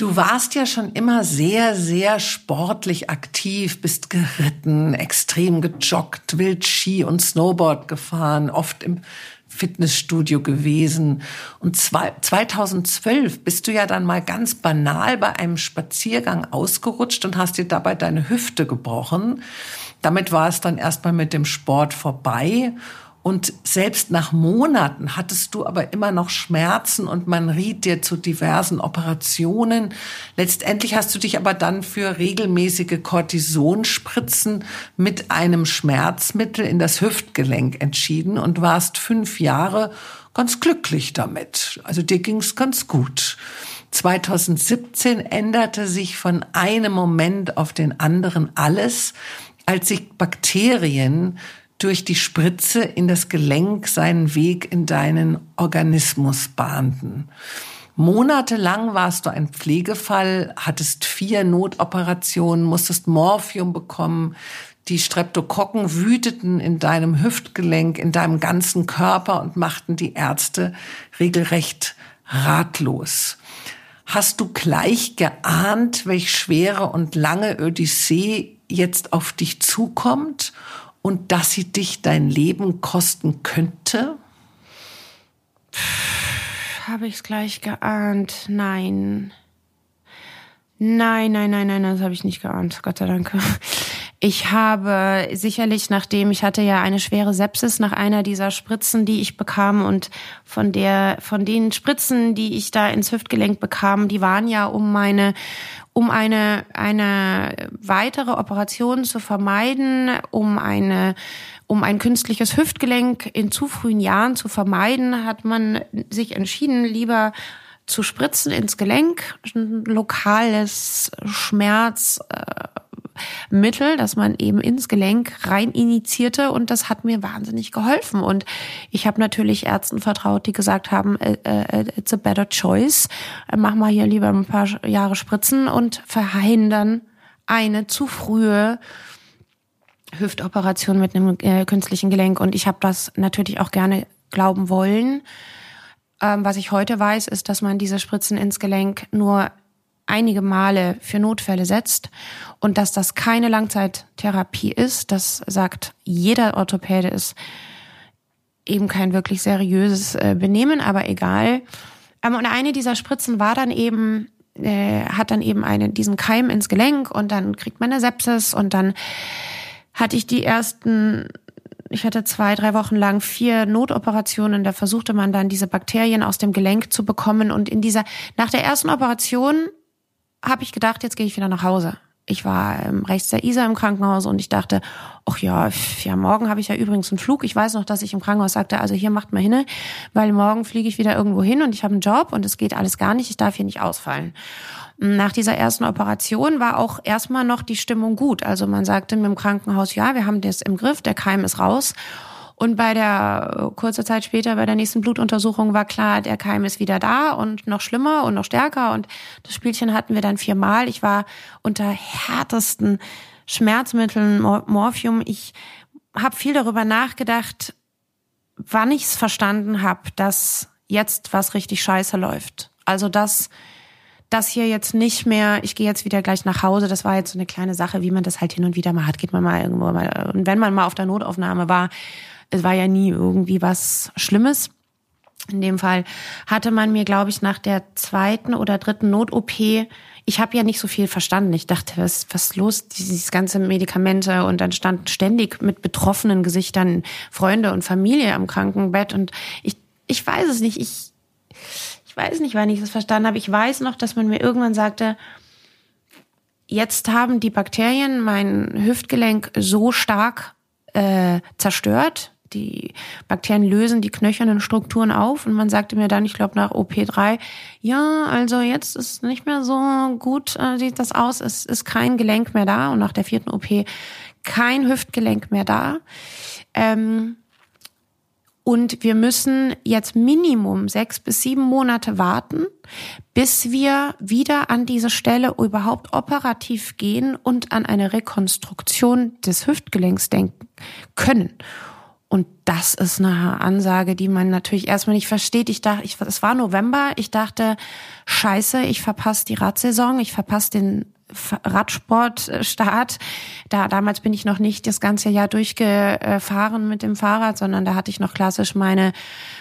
Du warst ja schon immer sehr, sehr sportlich aktiv, bist geritten, extrem gejoggt, wild Ski und Snowboard gefahren, oft im Fitnessstudio gewesen. Und 2012 bist du ja dann mal ganz banal bei einem Spaziergang ausgerutscht und hast dir dabei deine Hüfte gebrochen. Damit war es dann erstmal mit dem Sport vorbei. Und selbst nach Monaten hattest du aber immer noch Schmerzen und man riet dir zu diversen Operationen. Letztendlich hast du dich aber dann für regelmäßige Cortisonspritzen mit einem Schmerzmittel in das Hüftgelenk entschieden und warst fünf Jahre ganz glücklich damit. Also dir ging's ganz gut. 2017 änderte sich von einem Moment auf den anderen alles, als sich Bakterien durch die Spritze in das Gelenk seinen Weg in deinen Organismus bahnten. Monatelang warst du ein Pflegefall, hattest vier Notoperationen, musstest Morphium bekommen. Die Streptokokken wüteten in deinem Hüftgelenk, in deinem ganzen Körper und machten die Ärzte regelrecht ratlos. Hast du gleich geahnt, welch schwere und lange Odyssee jetzt auf dich zukommt? Und dass sie dich dein Leben kosten könnte? Habe ich es gleich geahnt? Nein. Nein, nein, nein, nein, das habe ich nicht geahnt. Gott sei Dank. Ich habe sicherlich, nachdem ich hatte ja eine schwere Sepsis nach einer dieser Spritzen, die ich bekam und von der, von den Spritzen, die ich da ins Hüftgelenk bekam, die waren ja um meine, um eine, eine weitere Operation zu vermeiden, um eine, um ein künstliches Hüftgelenk in zu frühen Jahren zu vermeiden, hat man sich entschieden, lieber zu spritzen ins Gelenk, lokales Schmerz, äh, Mittel, das man eben ins Gelenk rein initiierte und das hat mir wahnsinnig geholfen. Und ich habe natürlich Ärzten vertraut, die gesagt haben, äh, äh, it's a better choice. Mach mal hier lieber ein paar Jahre Spritzen und verhindern eine zu frühe Hüftoperation mit einem äh, künstlichen Gelenk. Und ich habe das natürlich auch gerne glauben wollen. Ähm, was ich heute weiß, ist, dass man diese Spritzen ins Gelenk nur einige Male für Notfälle setzt und dass das keine Langzeittherapie ist. Das sagt jeder Orthopäde ist eben kein wirklich seriöses äh, Benehmen, aber egal. Ähm, und eine dieser Spritzen war dann eben äh, hat dann eben einen diesen Keim ins Gelenk und dann kriegt man eine Sepsis und dann hatte ich die ersten ich hatte zwei, drei Wochen lang vier Notoperationen. Da versuchte man dann diese Bakterien aus dem Gelenk zu bekommen. Und in dieser, nach der ersten Operation habe ich gedacht, jetzt gehe ich wieder nach Hause. Ich war ähm, rechts der Isar im Krankenhaus und ich dachte, ach ja, ja, morgen habe ich ja übrigens einen Flug. Ich weiß noch, dass ich im Krankenhaus sagte, also hier macht mal hin, weil morgen fliege ich wieder irgendwo hin und ich habe einen Job und es geht alles gar nicht, ich darf hier nicht ausfallen. Nach dieser ersten Operation war auch erstmal noch die Stimmung gut. Also man sagte mir im Krankenhaus, ja, wir haben das im Griff, der Keim ist raus. Und bei der kurze Zeit später, bei der nächsten Blutuntersuchung, war klar, der Keim ist wieder da und noch schlimmer und noch stärker. Und das Spielchen hatten wir dann viermal. Ich war unter härtesten Schmerzmitteln, Morphium. Ich habe viel darüber nachgedacht, wann ich es verstanden habe, dass jetzt was richtig scheiße läuft. Also dass das hier jetzt nicht mehr, ich gehe jetzt wieder gleich nach Hause, das war jetzt so eine kleine Sache, wie man das halt hin und wieder mal hat, geht man mal irgendwo mal. Und wenn man mal auf der Notaufnahme war, es war ja nie irgendwie was Schlimmes. In dem Fall hatte man mir, glaube ich, nach der zweiten oder dritten Not-OP, ich habe ja nicht so viel verstanden. Ich dachte, was, was los, dieses ganze Medikamente und dann stand ständig mit betroffenen Gesichtern Freunde und Familie am Krankenbett und ich, ich weiß es nicht. Ich, ich weiß nicht, wann ich das verstanden habe. Ich weiß noch, dass man mir irgendwann sagte, jetzt haben die Bakterien mein Hüftgelenk so stark äh, zerstört, die Bakterien lösen die knöchernen Strukturen auf und man sagte mir dann, ich glaube nach OP3, ja, also jetzt ist nicht mehr so gut, äh, sieht das aus, es ist kein Gelenk mehr da und nach der vierten OP kein Hüftgelenk mehr da. Ähm, und wir müssen jetzt Minimum sechs bis sieben Monate warten, bis wir wieder an diese Stelle überhaupt operativ gehen und an eine Rekonstruktion des Hüftgelenks denken können. Und das ist eine Ansage, die man natürlich erstmal nicht versteht. Ich dachte, ich, es war November. Ich dachte, scheiße, ich verpasse die Radsaison, ich verpasse den Radsportstart. Da damals bin ich noch nicht das ganze Jahr durchgefahren mit dem Fahrrad, sondern da hatte ich noch klassisch meine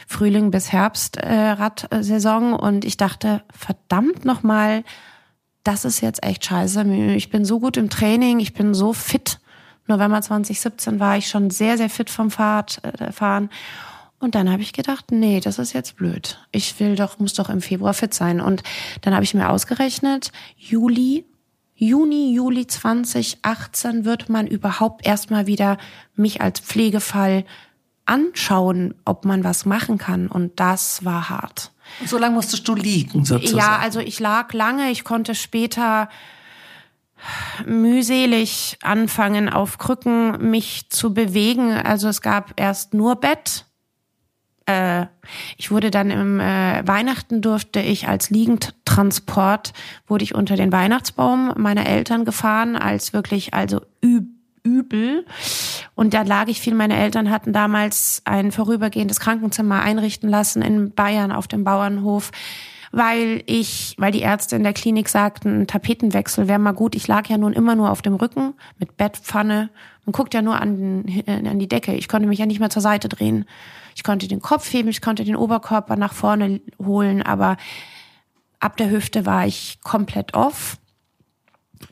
Frühling bis Herbst äh, Radsaison und ich dachte, verdammt noch mal, das ist jetzt echt scheiße. Ich bin so gut im Training, ich bin so fit November 2017 war ich schon sehr, sehr fit vom Fahrt, äh, Fahren. Und dann habe ich gedacht, nee, das ist jetzt blöd. Ich will doch, muss doch im Februar fit sein. Und dann habe ich mir ausgerechnet, Juli, Juni, Juli 2018 wird man überhaupt erstmal wieder mich als Pflegefall anschauen, ob man was machen kann. Und das war hart. So lange musstest du liegen, sozusagen. Ja, also ich lag lange. Ich konnte später mühselig anfangen, auf Krücken mich zu bewegen. Also es gab erst nur Bett. Äh, ich wurde dann im äh, Weihnachten durfte ich als Liegendtransport, wurde ich unter den Weihnachtsbaum meiner Eltern gefahren, als wirklich, also übel. Und da lag ich viel. Meine Eltern hatten damals ein vorübergehendes Krankenzimmer einrichten lassen in Bayern auf dem Bauernhof weil ich, weil die Ärzte in der Klinik sagten, ein Tapetenwechsel wäre mal gut. Ich lag ja nun immer nur auf dem Rücken mit Bettpfanne. Man guckt ja nur an, äh, an die Decke. Ich konnte mich ja nicht mehr zur Seite drehen. Ich konnte den Kopf heben, ich konnte den Oberkörper nach vorne holen, aber ab der Hüfte war ich komplett off.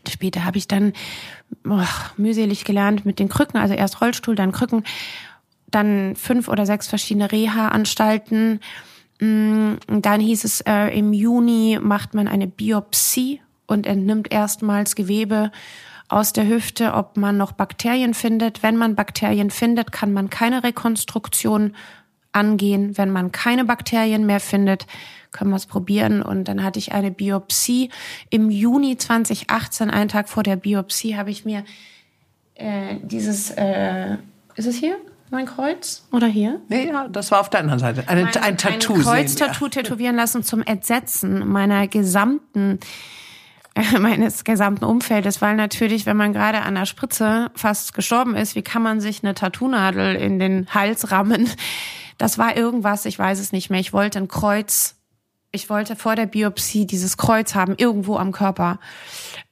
Später habe ich dann oh, mühselig gelernt mit den Krücken, also erst Rollstuhl, dann Krücken, dann fünf oder sechs verschiedene Reha-Anstalten dann hieß es, äh, im Juni macht man eine Biopsie und entnimmt erstmals Gewebe aus der Hüfte, ob man noch Bakterien findet. Wenn man Bakterien findet, kann man keine Rekonstruktion angehen. Wenn man keine Bakterien mehr findet, können wir es probieren. Und dann hatte ich eine Biopsie. Im Juni 2018, einen Tag vor der Biopsie, habe ich mir äh, dieses, äh, ist es hier? Mein Kreuz? Oder hier? Nee, ja, das war auf der anderen Seite. Eine, mein, ein Tattoo. Ein Kreuztattoo tätowieren lassen zum Entsetzen meiner gesamten meines gesamten Umfeldes, weil natürlich, wenn man gerade an der Spritze fast gestorben ist, wie kann man sich eine Tattoo-Nadel in den Hals rammen? Das war irgendwas, ich weiß es nicht mehr. Ich wollte ein Kreuz, ich wollte vor der Biopsie dieses Kreuz haben, irgendwo am Körper.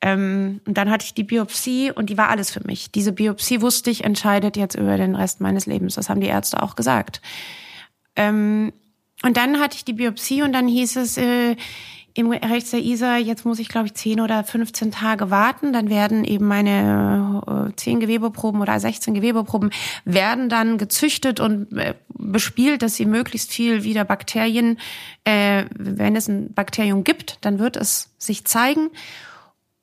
Ähm, und dann hatte ich die Biopsie und die war alles für mich. Diese Biopsie wusste ich, entscheidet jetzt über den Rest meines Lebens. Das haben die Ärzte auch gesagt. Ähm, und dann hatte ich die Biopsie und dann hieß es, äh, im Rechts der ISA, jetzt muss ich glaube ich 10 oder 15 Tage warten, dann werden eben meine äh, 10 Gewebeproben oder 16 Gewebeproben werden dann gezüchtet und äh, bespielt, dass sie möglichst viel wieder Bakterien, äh, wenn es ein Bakterium gibt, dann wird es sich zeigen.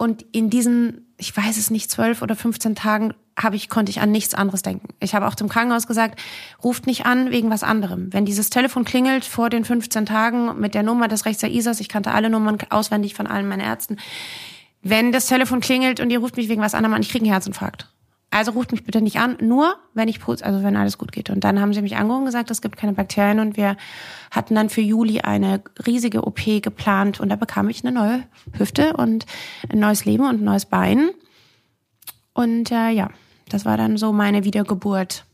Und in diesen, ich weiß es nicht, 12 oder 15 Tagen habe ich, konnte ich an nichts anderes denken. Ich habe auch zum Krankenhaus gesagt, ruft nicht an wegen was anderem. Wenn dieses Telefon klingelt vor den 15 Tagen mit der Nummer des Rechts der ISAS, ich kannte alle Nummern auswendig von allen meinen Ärzten. Wenn das Telefon klingelt und ihr ruft mich wegen was anderem an, ich kriege einen Herzinfarkt. Also ruft mich bitte nicht an, nur wenn ich also wenn alles gut geht. Und dann haben sie mich angerufen und gesagt, es gibt keine Bakterien und wir hatten dann für Juli eine riesige OP geplant und da bekam ich eine neue Hüfte und ein neues Leben und ein neues Bein. Und äh, ja, das war dann so meine Wiedergeburt.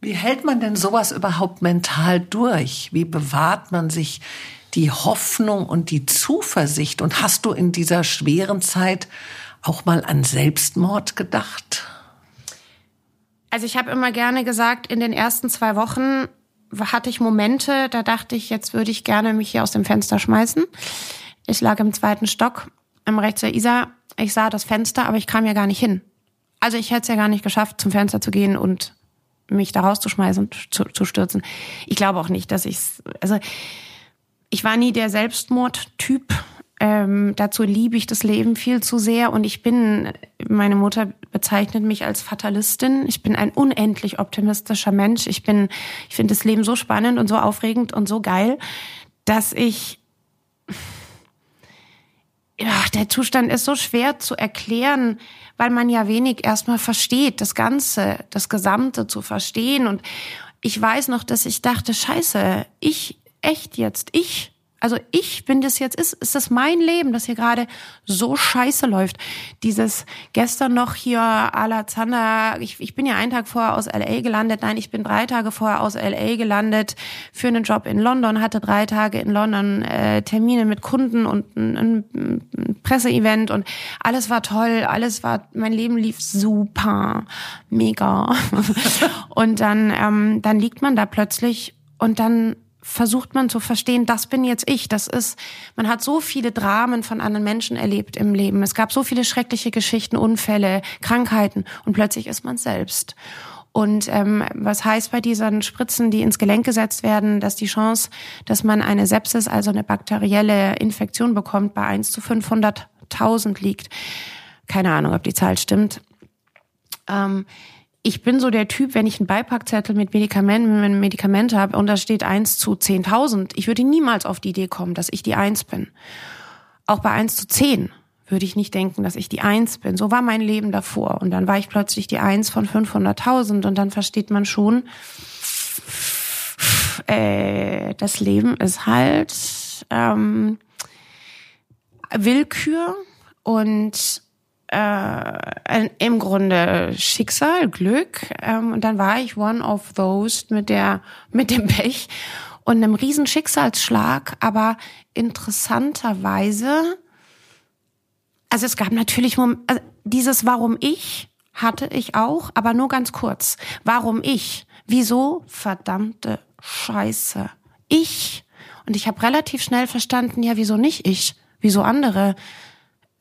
Wie hält man denn sowas überhaupt mental durch? Wie bewahrt man sich die Hoffnung und die Zuversicht? Und hast du in dieser schweren Zeit auch mal an Selbstmord gedacht? Also ich habe immer gerne gesagt, in den ersten zwei Wochen hatte ich Momente, da dachte ich, jetzt würde ich gerne mich hier aus dem Fenster schmeißen. Ich lag im zweiten Stock im rechts der Isar. Ich sah das Fenster, aber ich kam ja gar nicht hin. Also ich hätte es ja gar nicht geschafft, zum Fenster zu gehen und mich da rauszuschmeißen und zu, zu stürzen. Ich glaube auch nicht, dass ich also ich war nie der Selbstmordtyp. Ähm, dazu liebe ich das Leben viel zu sehr und ich bin, meine Mutter bezeichnet mich als Fatalistin. Ich bin ein unendlich optimistischer Mensch. Ich bin, ich finde das Leben so spannend und so aufregend und so geil, dass ich ja, der Zustand ist so schwer zu erklären, weil man ja wenig erstmal versteht, das Ganze, das Gesamte zu verstehen. Und ich weiß noch, dass ich dachte, scheiße, ich, echt jetzt, ich also ich bin das jetzt ist, ist das mein Leben, das hier gerade so scheiße läuft. Dieses gestern noch hier Alazanda, ich, ich bin ja einen Tag vorher aus LA gelandet, nein, ich bin drei Tage vorher aus LA gelandet für einen Job in London, hatte drei Tage in London äh, Termine mit Kunden und ein, ein Presseevent und alles war toll, alles war, mein Leben lief super, mega. und dann, ähm, dann liegt man da plötzlich und dann versucht man zu verstehen, das bin jetzt ich. Das ist, man hat so viele Dramen von anderen Menschen erlebt im Leben. Es gab so viele schreckliche Geschichten, Unfälle, Krankheiten und plötzlich ist man selbst. Und ähm, was heißt bei diesen Spritzen, die ins Gelenk gesetzt werden, dass die Chance, dass man eine Sepsis, also eine bakterielle Infektion bekommt, bei 1 zu 500.000 liegt. Keine Ahnung, ob die Zahl stimmt. Ähm, ich bin so der Typ, wenn ich einen Beipackzettel mit Medikamenten, ein Medikament habe und da steht eins zu 10.000, ich würde niemals auf die Idee kommen, dass ich die eins bin. Auch bei eins zu zehn würde ich nicht denken, dass ich die eins bin. So war mein Leben davor. Und dann war ich plötzlich die eins von 500.000 und dann versteht man schon, äh, das Leben ist halt ähm, Willkür und äh, im Grunde Schicksal, Glück. Ähm, und dann war ich one of those mit der mit dem Pech und einem riesen Schicksalsschlag, aber interessanterweise, also es gab natürlich also dieses Warum ich hatte ich auch, aber nur ganz kurz. Warum ich? Wieso verdammte Scheiße? Ich. Und ich habe relativ schnell verstanden, ja, wieso nicht ich? Wieso andere?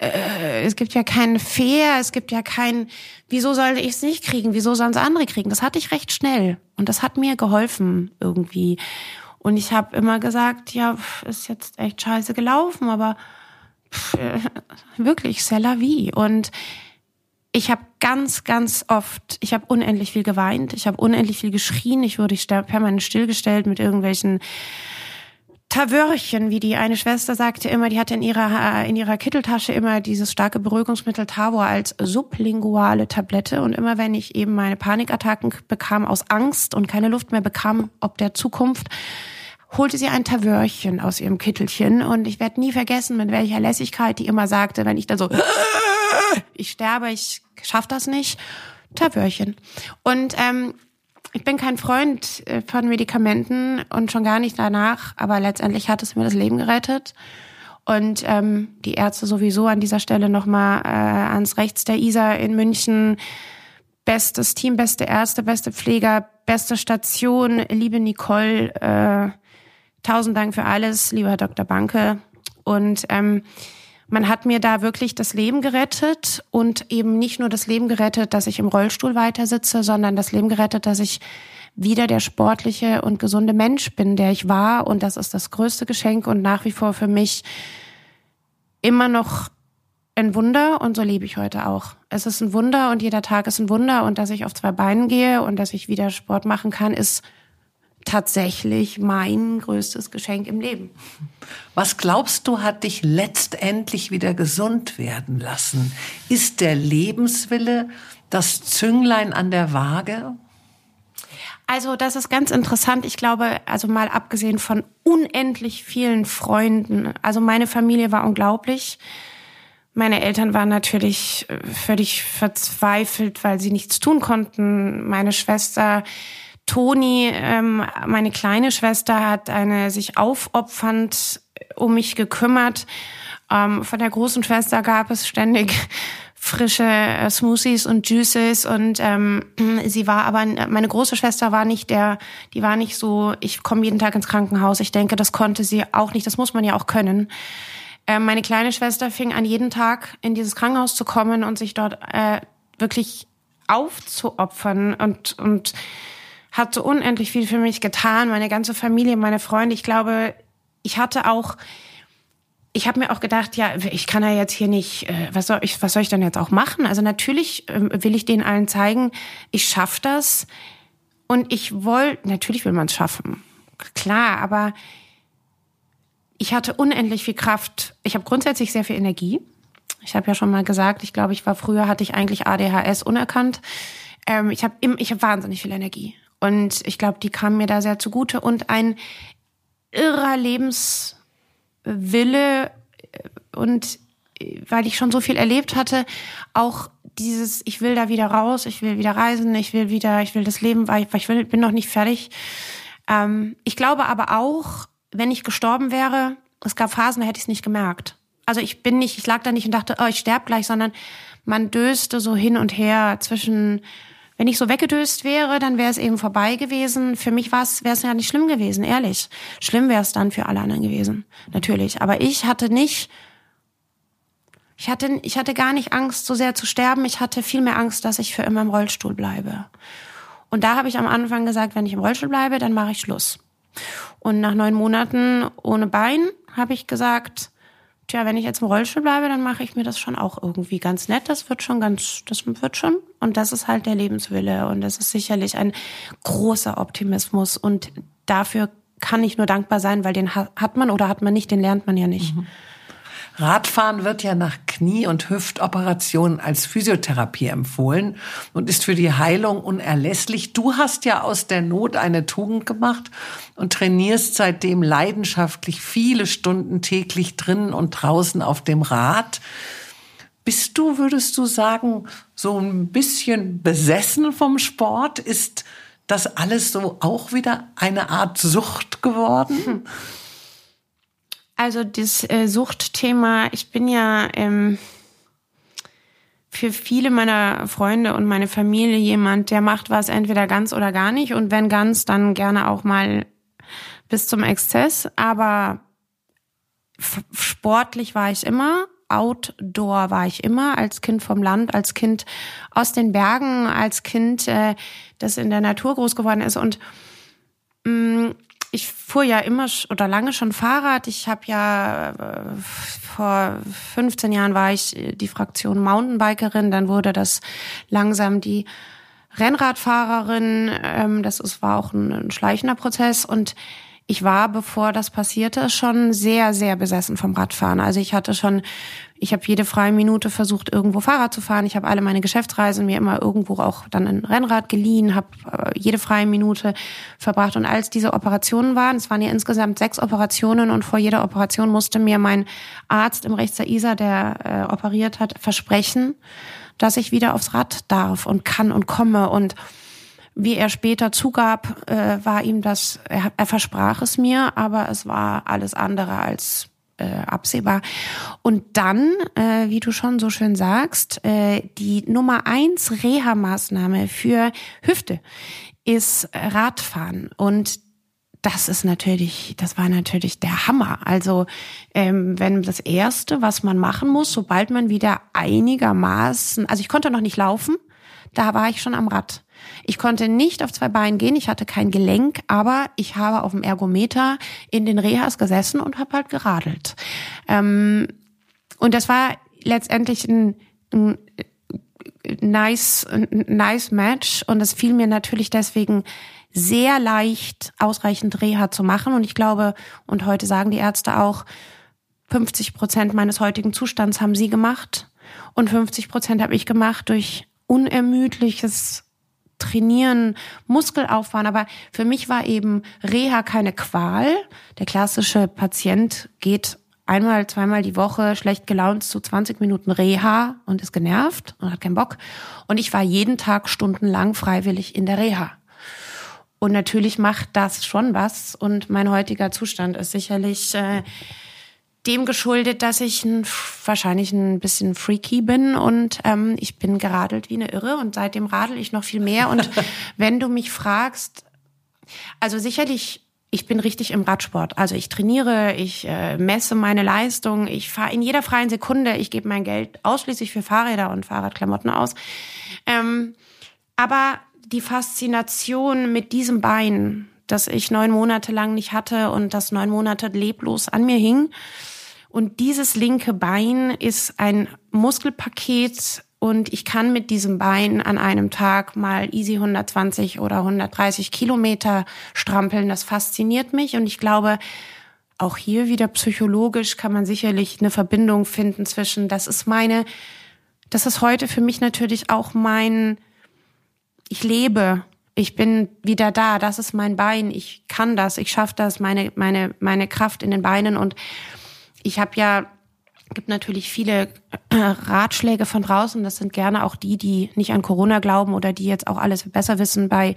Äh, es gibt ja keinen Fair, es gibt ja kein, wieso soll ich es nicht kriegen, wieso sollen es andere kriegen? Das hatte ich recht schnell und das hat mir geholfen irgendwie. Und ich habe immer gesagt, ja, ist jetzt echt scheiße gelaufen, aber pff, äh, wirklich, c'est la vie. Und ich habe ganz, ganz oft, ich habe unendlich viel geweint, ich habe unendlich viel geschrien, ich wurde permanent stillgestellt mit irgendwelchen Tavörchen, wie die eine Schwester sagte immer, die hatte in ihrer, in ihrer Kitteltasche immer dieses starke Beruhigungsmittel Tavor als sublinguale Tablette. Und immer wenn ich eben meine Panikattacken bekam aus Angst und keine Luft mehr bekam, ob der Zukunft, holte sie ein Tavörchen aus ihrem Kittelchen. Und ich werde nie vergessen, mit welcher Lässigkeit die immer sagte, wenn ich da so, ich sterbe, ich schaff das nicht, Tavörchen. Und ähm, ich bin kein Freund äh, von Medikamenten und schon gar nicht danach, aber letztendlich hat es mir das Leben gerettet. Und ähm, die Ärzte sowieso an dieser Stelle nochmal äh, ans Rechts der ISA in München. Bestes Team, beste Ärzte, beste Pfleger, beste Station, liebe Nicole, äh, tausend Dank für alles, lieber Herr Dr. Banke. Und ähm, man hat mir da wirklich das Leben gerettet und eben nicht nur das Leben gerettet, dass ich im Rollstuhl weiter sitze, sondern das Leben gerettet, dass ich wieder der sportliche und gesunde Mensch bin, der ich war. Und das ist das größte Geschenk und nach wie vor für mich immer noch ein Wunder und so lebe ich heute auch. Es ist ein Wunder und jeder Tag ist ein Wunder und dass ich auf zwei Beinen gehe und dass ich wieder Sport machen kann, ist tatsächlich mein größtes Geschenk im Leben. Was glaubst du, hat dich letztendlich wieder gesund werden lassen? Ist der Lebenswille das Zünglein an der Waage? Also das ist ganz interessant. Ich glaube, also mal abgesehen von unendlich vielen Freunden, also meine Familie war unglaublich. Meine Eltern waren natürlich äh, völlig verzweifelt, weil sie nichts tun konnten. Meine Schwester Toni, ähm, meine kleine Schwester, hat eine sich aufopfernd um mich gekümmert. Ähm, von der großen Schwester gab es ständig frische äh, Smoothies und Juices und ähm, sie war aber meine große Schwester war nicht der die war nicht so ich komme jeden Tag ins Krankenhaus ich denke das konnte sie auch nicht das muss man ja auch können äh, meine kleine Schwester fing an jeden Tag in dieses Krankenhaus zu kommen und sich dort äh, wirklich aufzuopfern und und hat so unendlich viel für mich getan, meine ganze Familie, meine Freunde. Ich glaube, ich hatte auch, ich habe mir auch gedacht, ja, ich kann ja jetzt hier nicht, äh, was soll ich, was soll ich denn jetzt auch machen? Also natürlich ähm, will ich denen allen zeigen, ich schaff das und ich wollte, natürlich will man es schaffen, klar, aber ich hatte unendlich viel Kraft. Ich habe grundsätzlich sehr viel Energie. Ich habe ja schon mal gesagt, ich glaube, ich war früher hatte ich eigentlich ADHS unerkannt. Ähm, ich habe ich habe wahnsinnig viel Energie. Und ich glaube, die kam mir da sehr zugute und ein irrer Lebenswille und weil ich schon so viel erlebt hatte, auch dieses, ich will da wieder raus, ich will wieder reisen, ich will wieder, ich will das Leben, weil ich, will, bin noch nicht fertig. Ähm, ich glaube aber auch, wenn ich gestorben wäre, es gab Phasen, da hätte ich es nicht gemerkt. Also ich bin nicht, ich lag da nicht und dachte, oh, ich sterbe gleich, sondern man döste so hin und her zwischen wenn ich so weggedöst wäre, dann wäre es eben vorbei gewesen. Für mich wäre es ja nicht schlimm gewesen, ehrlich. Schlimm wäre es dann für alle anderen gewesen, natürlich. Aber ich hatte nicht, ich hatte, ich hatte gar nicht Angst, so sehr zu sterben. Ich hatte viel mehr Angst, dass ich für immer im Rollstuhl bleibe. Und da habe ich am Anfang gesagt, wenn ich im Rollstuhl bleibe, dann mache ich Schluss. Und nach neun Monaten ohne Bein habe ich gesagt, tja, wenn ich jetzt im Rollstuhl bleibe, dann mache ich mir das schon auch irgendwie ganz nett. Das wird schon ganz, das wird schon. Und das ist halt der Lebenswille. Und das ist sicherlich ein großer Optimismus. Und dafür kann ich nur dankbar sein, weil den hat man oder hat man nicht, den lernt man ja nicht. Mhm. Radfahren wird ja nach Knie- und Hüftoperationen als Physiotherapie empfohlen und ist für die Heilung unerlässlich. Du hast ja aus der Not eine Tugend gemacht und trainierst seitdem leidenschaftlich viele Stunden täglich drinnen und draußen auf dem Rad. Bist du, würdest du sagen, so ein bisschen besessen vom Sport? Ist das alles so auch wieder eine Art Sucht geworden? Hm. Also das äh, Suchtthema, ich bin ja ähm, für viele meiner Freunde und meine Familie jemand, der macht was entweder ganz oder gar nicht und wenn ganz, dann gerne auch mal bis zum Exzess. Aber sportlich war ich immer, Outdoor war ich immer, als Kind vom Land, als Kind aus den Bergen, als Kind, äh, das in der Natur groß geworden ist und mm, ich fuhr ja immer oder lange schon Fahrrad. Ich habe ja äh, vor 15 Jahren war ich die Fraktion Mountainbikerin, dann wurde das langsam die Rennradfahrerin. Ähm, das war auch ein schleichender Prozess und ich war, bevor das passierte, schon sehr, sehr besessen vom Radfahren. Also ich hatte schon, ich habe jede freie Minute versucht, irgendwo Fahrrad zu fahren. Ich habe alle meine Geschäftsreisen mir immer irgendwo auch dann ein Rennrad geliehen, habe äh, jede freie Minute verbracht. Und als diese Operationen waren, es waren ja insgesamt sechs Operationen und vor jeder Operation musste mir mein Arzt im Rechts der ISA, der äh, operiert hat, versprechen, dass ich wieder aufs Rad darf und kann und komme und wie er später zugab, äh, war ihm das, er, er versprach es mir, aber es war alles andere als äh, absehbar. Und dann, äh, wie du schon so schön sagst, äh, die Nummer eins Reha-Maßnahme für Hüfte ist Radfahren. Und das ist natürlich, das war natürlich der Hammer. Also ähm, wenn das Erste, was man machen muss, sobald man wieder einigermaßen, also ich konnte noch nicht laufen, da war ich schon am Rad. Ich konnte nicht auf zwei Beinen gehen, ich hatte kein Gelenk, aber ich habe auf dem Ergometer in den Rehas gesessen und habe halt geradelt. Ähm, und das war letztendlich ein, ein nice, ein nice Match und es fiel mir natürlich deswegen sehr leicht, ausreichend Reha zu machen. Und ich glaube, und heute sagen die Ärzte auch, 50 Prozent meines heutigen Zustands haben sie gemacht und 50 Prozent habe ich gemacht durch unermüdliches Trainieren, Muskelaufbauen. Aber für mich war eben Reha keine Qual. Der klassische Patient geht einmal, zweimal die Woche schlecht gelaunt zu 20 Minuten Reha und ist genervt und hat keinen Bock. Und ich war jeden Tag stundenlang freiwillig in der Reha. Und natürlich macht das schon was. Und mein heutiger Zustand ist sicherlich äh, dem geschuldet, dass ich ein, wahrscheinlich ein bisschen freaky bin und ähm, ich bin geradelt wie eine Irre und seitdem radel ich noch viel mehr. Und wenn du mich fragst, also sicherlich, ich bin richtig im Radsport. Also ich trainiere, ich äh, messe meine Leistung, ich fahre in jeder freien Sekunde, ich gebe mein Geld ausschließlich für Fahrräder und Fahrradklamotten aus. Ähm, aber die Faszination mit diesem Bein, das ich neun Monate lang nicht hatte und das neun Monate leblos an mir hing, und dieses linke Bein ist ein Muskelpaket und ich kann mit diesem Bein an einem Tag mal easy 120 oder 130 Kilometer strampeln. Das fasziniert mich und ich glaube, auch hier wieder psychologisch kann man sicherlich eine Verbindung finden zwischen, das ist meine, das ist heute für mich natürlich auch mein, ich lebe, ich bin wieder da, das ist mein Bein, ich kann das, ich schaffe das, meine, meine, meine Kraft in den Beinen und ich habe ja gibt natürlich viele äh, Ratschläge von draußen. Das sind gerne auch die, die nicht an Corona glauben oder die jetzt auch alles besser wissen bei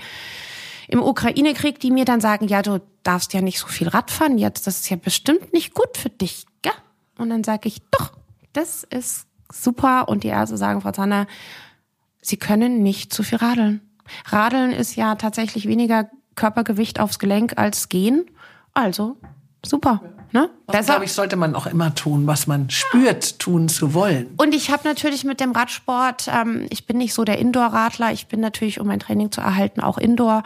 im Ukraine-Krieg, die mir dann sagen, ja, du darfst ja nicht so viel Radfahren jetzt, das ist ja bestimmt nicht gut für dich, gell? Und dann sage ich, doch, das ist super. Und die Ärzte sagen, Frau Zanner, Sie können nicht zu viel radeln. Radeln ist ja tatsächlich weniger Körpergewicht aufs Gelenk als gehen. Also super. Ne? Das glaube ich, sollte man auch immer tun, was man spürt, tun zu wollen. Und ich habe natürlich mit dem Radsport, ähm, ich bin nicht so der Indoor-Radler, ich bin natürlich, um mein Training zu erhalten, auch Indoor.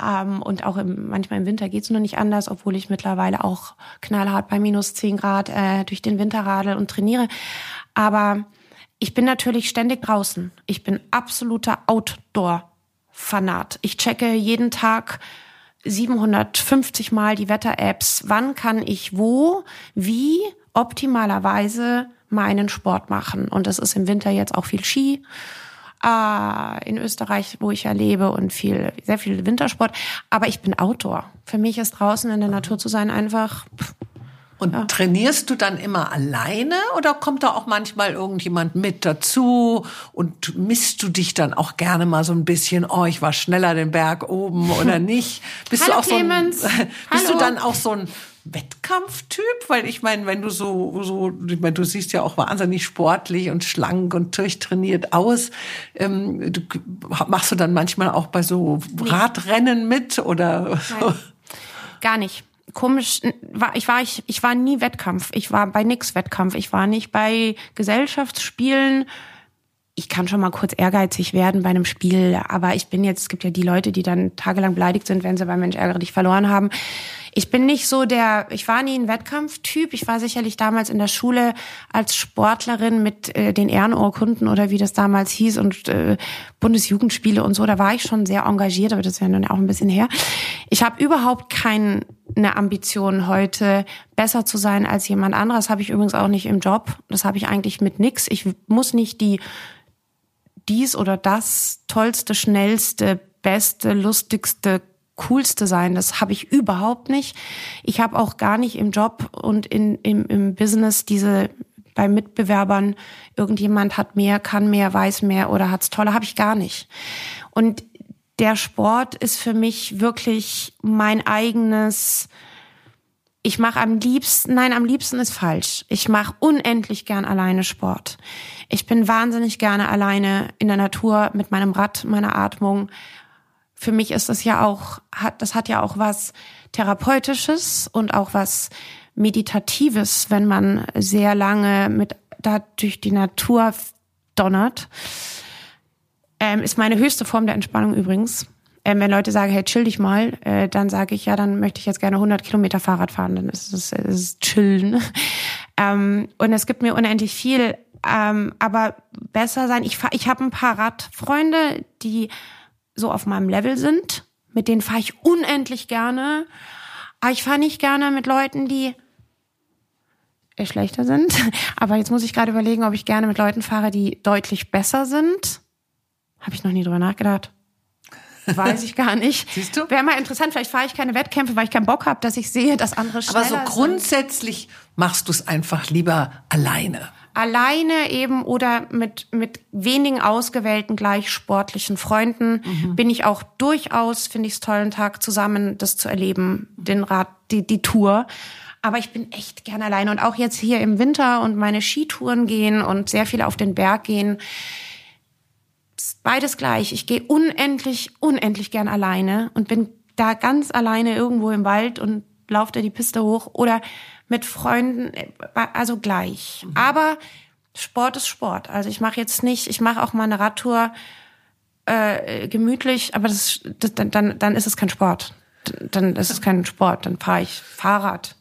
Ähm, und auch im, manchmal im Winter geht's nur nicht anders, obwohl ich mittlerweile auch knallhart bei minus zehn Grad äh, durch den Winter radel und trainiere. Aber ich bin natürlich ständig draußen. Ich bin absoluter Outdoor-Fanat. Ich checke jeden Tag 750 Mal die Wetter-Apps. Wann kann ich wo, wie optimalerweise meinen Sport machen? Und das ist im Winter jetzt auch viel Ski. Äh, in Österreich, wo ich ja lebe und viel, sehr viel Wintersport. Aber ich bin Outdoor. Für mich ist draußen in der Natur zu sein einfach pff, und ja. trainierst du dann immer alleine oder kommt da auch manchmal irgendjemand mit dazu und misst du dich dann auch gerne mal so ein bisschen, oh, ich war schneller den Berg oben oder nicht? Bist Hallo, du auch Clemens. so ein, bist du dann auch so ein Wettkampftyp? Weil ich meine, wenn du so, so, ich meine, du siehst ja auch wahnsinnig sportlich und schlank und durchtrainiert aus. Ähm, du, machst du dann manchmal auch bei so nee. Radrennen mit oder? Nein, gar nicht komisch war ich war ich ich war nie Wettkampf ich war bei nix Wettkampf ich war nicht bei Gesellschaftsspielen ich kann schon mal kurz ehrgeizig werden bei einem Spiel, aber ich bin jetzt, es gibt ja die Leute, die dann tagelang beleidigt sind, wenn sie bei Mensch ärgere dich verloren haben. Ich bin nicht so der, ich war nie ein Wettkampftyp. Ich war sicherlich damals in der Schule als Sportlerin mit äh, den Ehrenurkunden oder wie das damals hieß und äh, Bundesjugendspiele und so. Da war ich schon sehr engagiert, aber das ja nun auch ein bisschen her. Ich habe überhaupt keine Ambition heute besser zu sein als jemand anderes. Habe ich übrigens auch nicht im Job. Das habe ich eigentlich mit nix. Ich muss nicht die dies oder das tollste, schnellste, beste, lustigste, coolste sein. Das habe ich überhaupt nicht. Ich habe auch gar nicht im Job und in, im, im Business diese bei Mitbewerbern, irgendjemand hat mehr, kann mehr, weiß mehr oder hat's toller, habe ich gar nicht. Und der Sport ist für mich wirklich mein eigenes ich mache am liebsten, nein, am liebsten ist falsch. Ich mache unendlich gern alleine Sport. Ich bin wahnsinnig gerne alleine in der Natur mit meinem Rad, meiner Atmung. Für mich ist das ja auch, hat, das hat ja auch was Therapeutisches und auch was Meditatives, wenn man sehr lange mit da durch die Natur donnert. Ähm, ist meine höchste Form der Entspannung übrigens. Ähm, wenn Leute sagen, hey, chill dich mal, äh, dann sage ich, ja, dann möchte ich jetzt gerne 100 Kilometer Fahrrad fahren, dann ist es, ist es chillen. ähm, und es gibt mir unendlich viel, ähm, aber besser sein. Ich, ich habe ein paar Radfreunde, die so auf meinem Level sind, mit denen fahre ich unendlich gerne. Aber ich fahre nicht gerne mit Leuten, die schlechter sind. Aber jetzt muss ich gerade überlegen, ob ich gerne mit Leuten fahre, die deutlich besser sind. Habe ich noch nie drüber nachgedacht. Weiß ich gar nicht. Siehst du? Wäre mal interessant, vielleicht fahre ich keine Wettkämpfe, weil ich keinen Bock habe, dass ich sehe, dass andere schneller Aber so grundsätzlich sind. machst du es einfach lieber alleine. Alleine eben oder mit, mit wenigen ausgewählten gleich sportlichen Freunden mhm. bin ich auch durchaus, finde ich es toll, einen Tag zusammen das zu erleben, den Rad, die, die Tour. Aber ich bin echt gern alleine und auch jetzt hier im Winter und meine Skitouren gehen und sehr viel auf den Berg gehen beides gleich. Ich gehe unendlich, unendlich gern alleine und bin da ganz alleine irgendwo im Wald und laufe da die Piste hoch oder mit Freunden, äh, also gleich. Mhm. Aber Sport ist Sport. Also ich mache jetzt nicht, ich mache auch mal eine Radtour äh, gemütlich, aber das, das, dann, dann ist es kein Sport dann ist es kein Sport, dann fahre ich Fahrrad.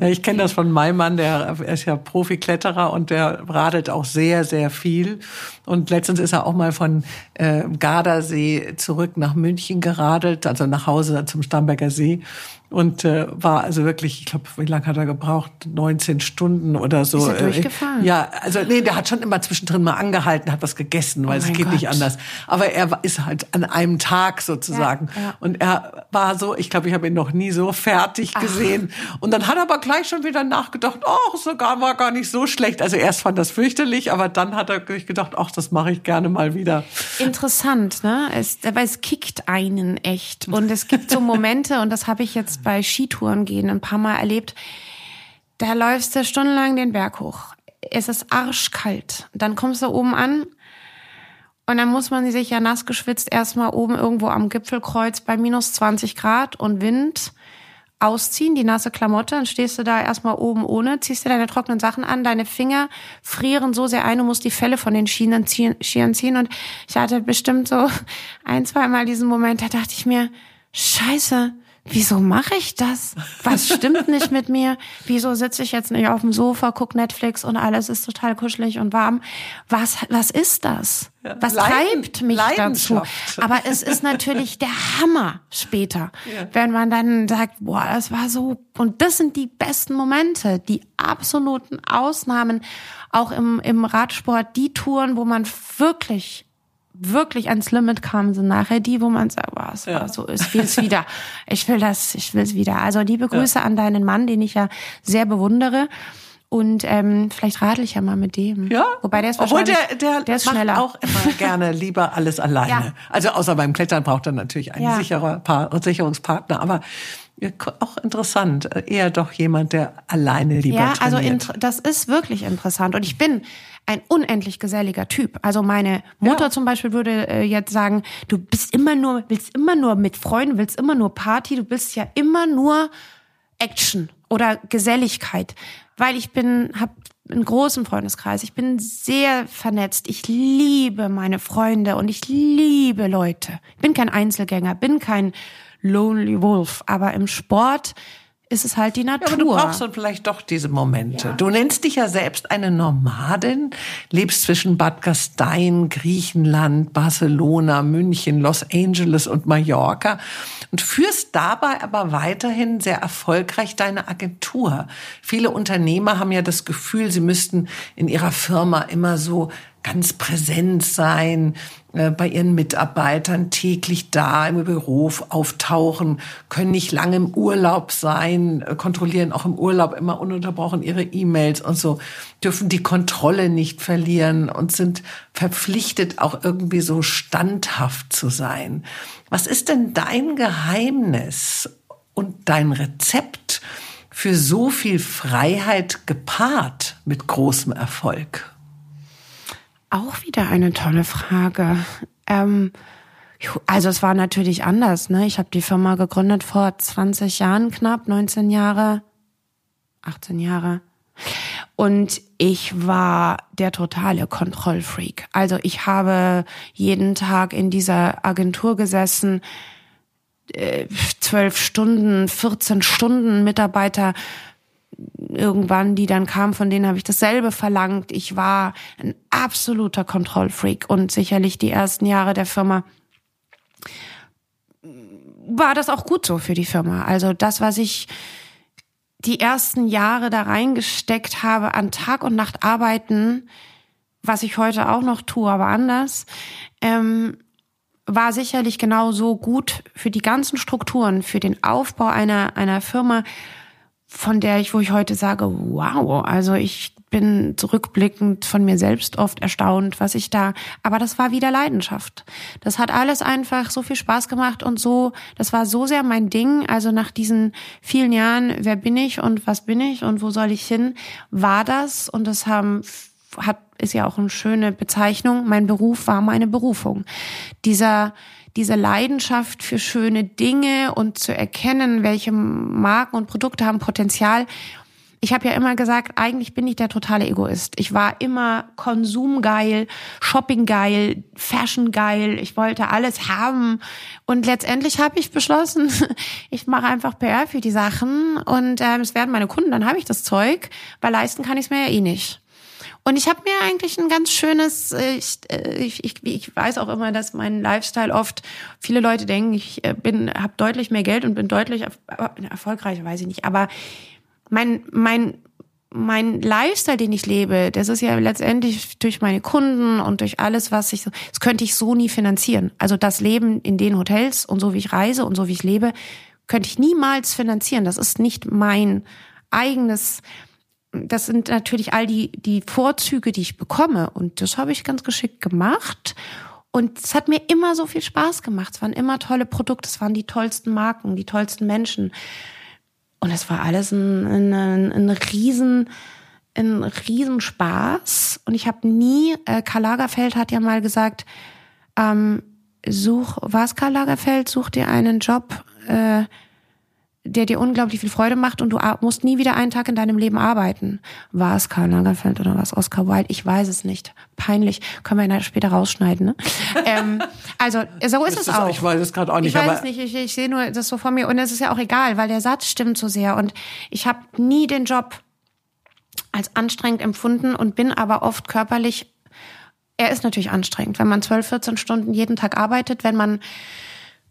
Ja, ich kenne das von meinem Mann, der ist ja Profikletterer und der radelt auch sehr, sehr viel. Und letztens ist er auch mal von äh, Gardasee zurück nach München geradelt, also nach Hause zum Starnberger See und äh, war also wirklich, ich glaube, wie lange hat er gebraucht? 19 Stunden oder so. Ist er durchgefahren? Ja, also nee, der hat schon immer zwischendrin mal angehalten, hat was gegessen, weil oh es geht Gott. nicht anders. Aber er ist halt an einem Tag sozusagen. Ja, ja. Und er war so, ich glaube, ich habe ihn noch nie so fertig Ach. gesehen. Und dann hat er aber gleich schon wieder nachgedacht, ach, sogar war gar nicht so schlecht. Also erst fand das fürchterlich, aber dann hat er gedacht, ach, das mache ich gerne mal wieder. Interessant, ne? Es, aber es kickt einen echt. Und es gibt so Momente, und das habe ich jetzt bei Skitouren gehen ein paar Mal erlebt. Da läufst du stundenlang den Berg hoch. Es ist arschkalt. Dann kommst du oben an und dann muss man sich ja nass geschwitzt erstmal oben irgendwo am Gipfelkreuz bei minus 20 Grad und Wind ausziehen, die nasse Klamotte, dann stehst du da erstmal oben ohne, ziehst dir deine trockenen Sachen an, deine Finger frieren so sehr ein, du musst die Felle von den Schienen ziehen, ziehen und ich hatte bestimmt so ein, zweimal diesen Moment, da dachte ich mir, scheiße, wieso mache ich das? Was stimmt nicht mit mir? Wieso sitze ich jetzt nicht auf dem Sofa, guck Netflix und alles ist total kuschelig und warm? Was, was ist das? Was Leiden, treibt mich dazu? Aber es ist natürlich der Hammer später, ja. wenn man dann sagt, boah, das war so. Und das sind die besten Momente, die absoluten Ausnahmen, auch im, im Radsport, die Touren, wo man wirklich wirklich ans Limit kamen, sind nachher die, wo man sagt, was ja. war so, ich will es wieder. Ich will das, ich will es wieder. Also liebe Grüße ja. an deinen Mann, den ich ja sehr bewundere. Und ähm, vielleicht radel ich ja mal mit dem. Ja. Wobei der ist Obwohl der, der, der ist macht schneller. auch immer gerne lieber alles alleine. Ja. Also außer beim Klettern braucht er natürlich einen ja. sicherer pa Sicherungspartner. Aber auch interessant. Eher doch jemand, der alleine lieber ja, trainiert. also das ist wirklich interessant. Und ich bin ein unendlich geselliger Typ. Also meine Mutter ja. zum Beispiel würde äh, jetzt sagen, du bist immer nur, willst immer nur mit Freunden, willst immer nur Party, du bist ja immer nur Action oder Geselligkeit, weil ich bin, hab einen großen Freundeskreis. Ich bin sehr vernetzt. Ich liebe meine Freunde und ich liebe Leute. Ich bin kein Einzelgänger, bin kein Lonely Wolf, aber im Sport ist es halt die Natur. Ja, aber du brauchst dann vielleicht doch diese Momente. Ja. Du nennst dich ja selbst eine Nomadin, lebst zwischen Bad Gastein, Griechenland, Barcelona, München, Los Angeles und Mallorca und führst dabei aber weiterhin sehr erfolgreich deine Agentur. Viele Unternehmer haben ja das Gefühl, sie müssten in ihrer Firma immer so ganz präsent sein, äh, bei ihren Mitarbeitern täglich da im Büro auftauchen, können nicht lange im Urlaub sein, äh, kontrollieren auch im Urlaub immer ununterbrochen ihre E-Mails und so, dürfen die Kontrolle nicht verlieren und sind verpflichtet, auch irgendwie so standhaft zu sein. Was ist denn dein Geheimnis und dein Rezept für so viel Freiheit gepaart mit großem Erfolg? Auch wieder eine tolle Frage. Ähm, also es war natürlich anders. Ne? Ich habe die Firma gegründet vor 20 Jahren, knapp 19 Jahre, 18 Jahre. Und ich war der totale Kontrollfreak. Also ich habe jeden Tag in dieser Agentur gesessen, äh, zwölf Stunden, 14 Stunden Mitarbeiter irgendwann, die dann kamen, von denen habe ich dasselbe verlangt. Ich war ein absoluter Kontrollfreak und sicherlich die ersten Jahre der Firma war das auch gut so für die Firma. Also das, was ich die ersten Jahre da reingesteckt habe an Tag und Nacht arbeiten, was ich heute auch noch tue, aber anders, ähm, war sicherlich genauso gut für die ganzen Strukturen, für den Aufbau einer, einer Firma, von der ich, wo ich heute sage, wow, also ich bin zurückblickend von mir selbst oft erstaunt, was ich da, aber das war wieder Leidenschaft. Das hat alles einfach so viel Spaß gemacht und so, das war so sehr mein Ding. Also nach diesen vielen Jahren, wer bin ich und was bin ich und wo soll ich hin, war das und das haben, hat, ist ja auch eine schöne Bezeichnung. Mein Beruf war meine Berufung. Dieser, diese Leidenschaft für schöne Dinge und zu erkennen, welche Marken und Produkte haben Potenzial. Ich habe ja immer gesagt, eigentlich bin ich der totale Egoist. Ich war immer konsumgeil, shoppinggeil, fashiongeil. Ich wollte alles haben und letztendlich habe ich beschlossen, ich mache einfach PR für die Sachen und ähm, es werden meine Kunden, dann habe ich das Zeug, weil leisten kann ich es mir ja eh nicht. Und ich habe mir eigentlich ein ganz schönes, äh, äh, ich, ich, ich weiß auch immer, dass mein Lifestyle oft, viele Leute denken, ich äh, bin, habe deutlich mehr Geld und bin deutlich erfolgreicher, weiß ich nicht. Aber mein, mein, mein Lifestyle, den ich lebe, das ist ja letztendlich durch meine Kunden und durch alles, was ich, das könnte ich so nie finanzieren. Also das Leben in den Hotels und so wie ich reise und so wie ich lebe, könnte ich niemals finanzieren. Das ist nicht mein eigenes das sind natürlich all die, die Vorzüge, die ich bekomme. Und das habe ich ganz geschickt gemacht. Und es hat mir immer so viel Spaß gemacht. Es waren immer tolle Produkte, es waren die tollsten Marken, die tollsten Menschen. Und es war alles ein, ein, ein riesen, ein riesen Spaß. Und ich habe nie, äh, Karl Lagerfeld hat ja mal gesagt, ähm, such, was Karl Lagerfeld, such dir einen Job, äh, der dir unglaublich viel Freude macht und du musst nie wieder einen Tag in deinem Leben arbeiten. War es Karl Lagerfeld oder war es Oscar Wilde? Ich weiß es nicht. Peinlich. Können wir ja später rausschneiden. Ne? ähm, also so ist, ist es auch. Ich weiß es gerade auch nicht. Ich weiß es nicht. Ich, ich sehe nur das so vor mir und es ist ja auch egal, weil der Satz stimmt so sehr und ich habe nie den Job als anstrengend empfunden und bin aber oft körperlich er ist natürlich anstrengend, wenn man 12, 14 Stunden jeden Tag arbeitet, wenn man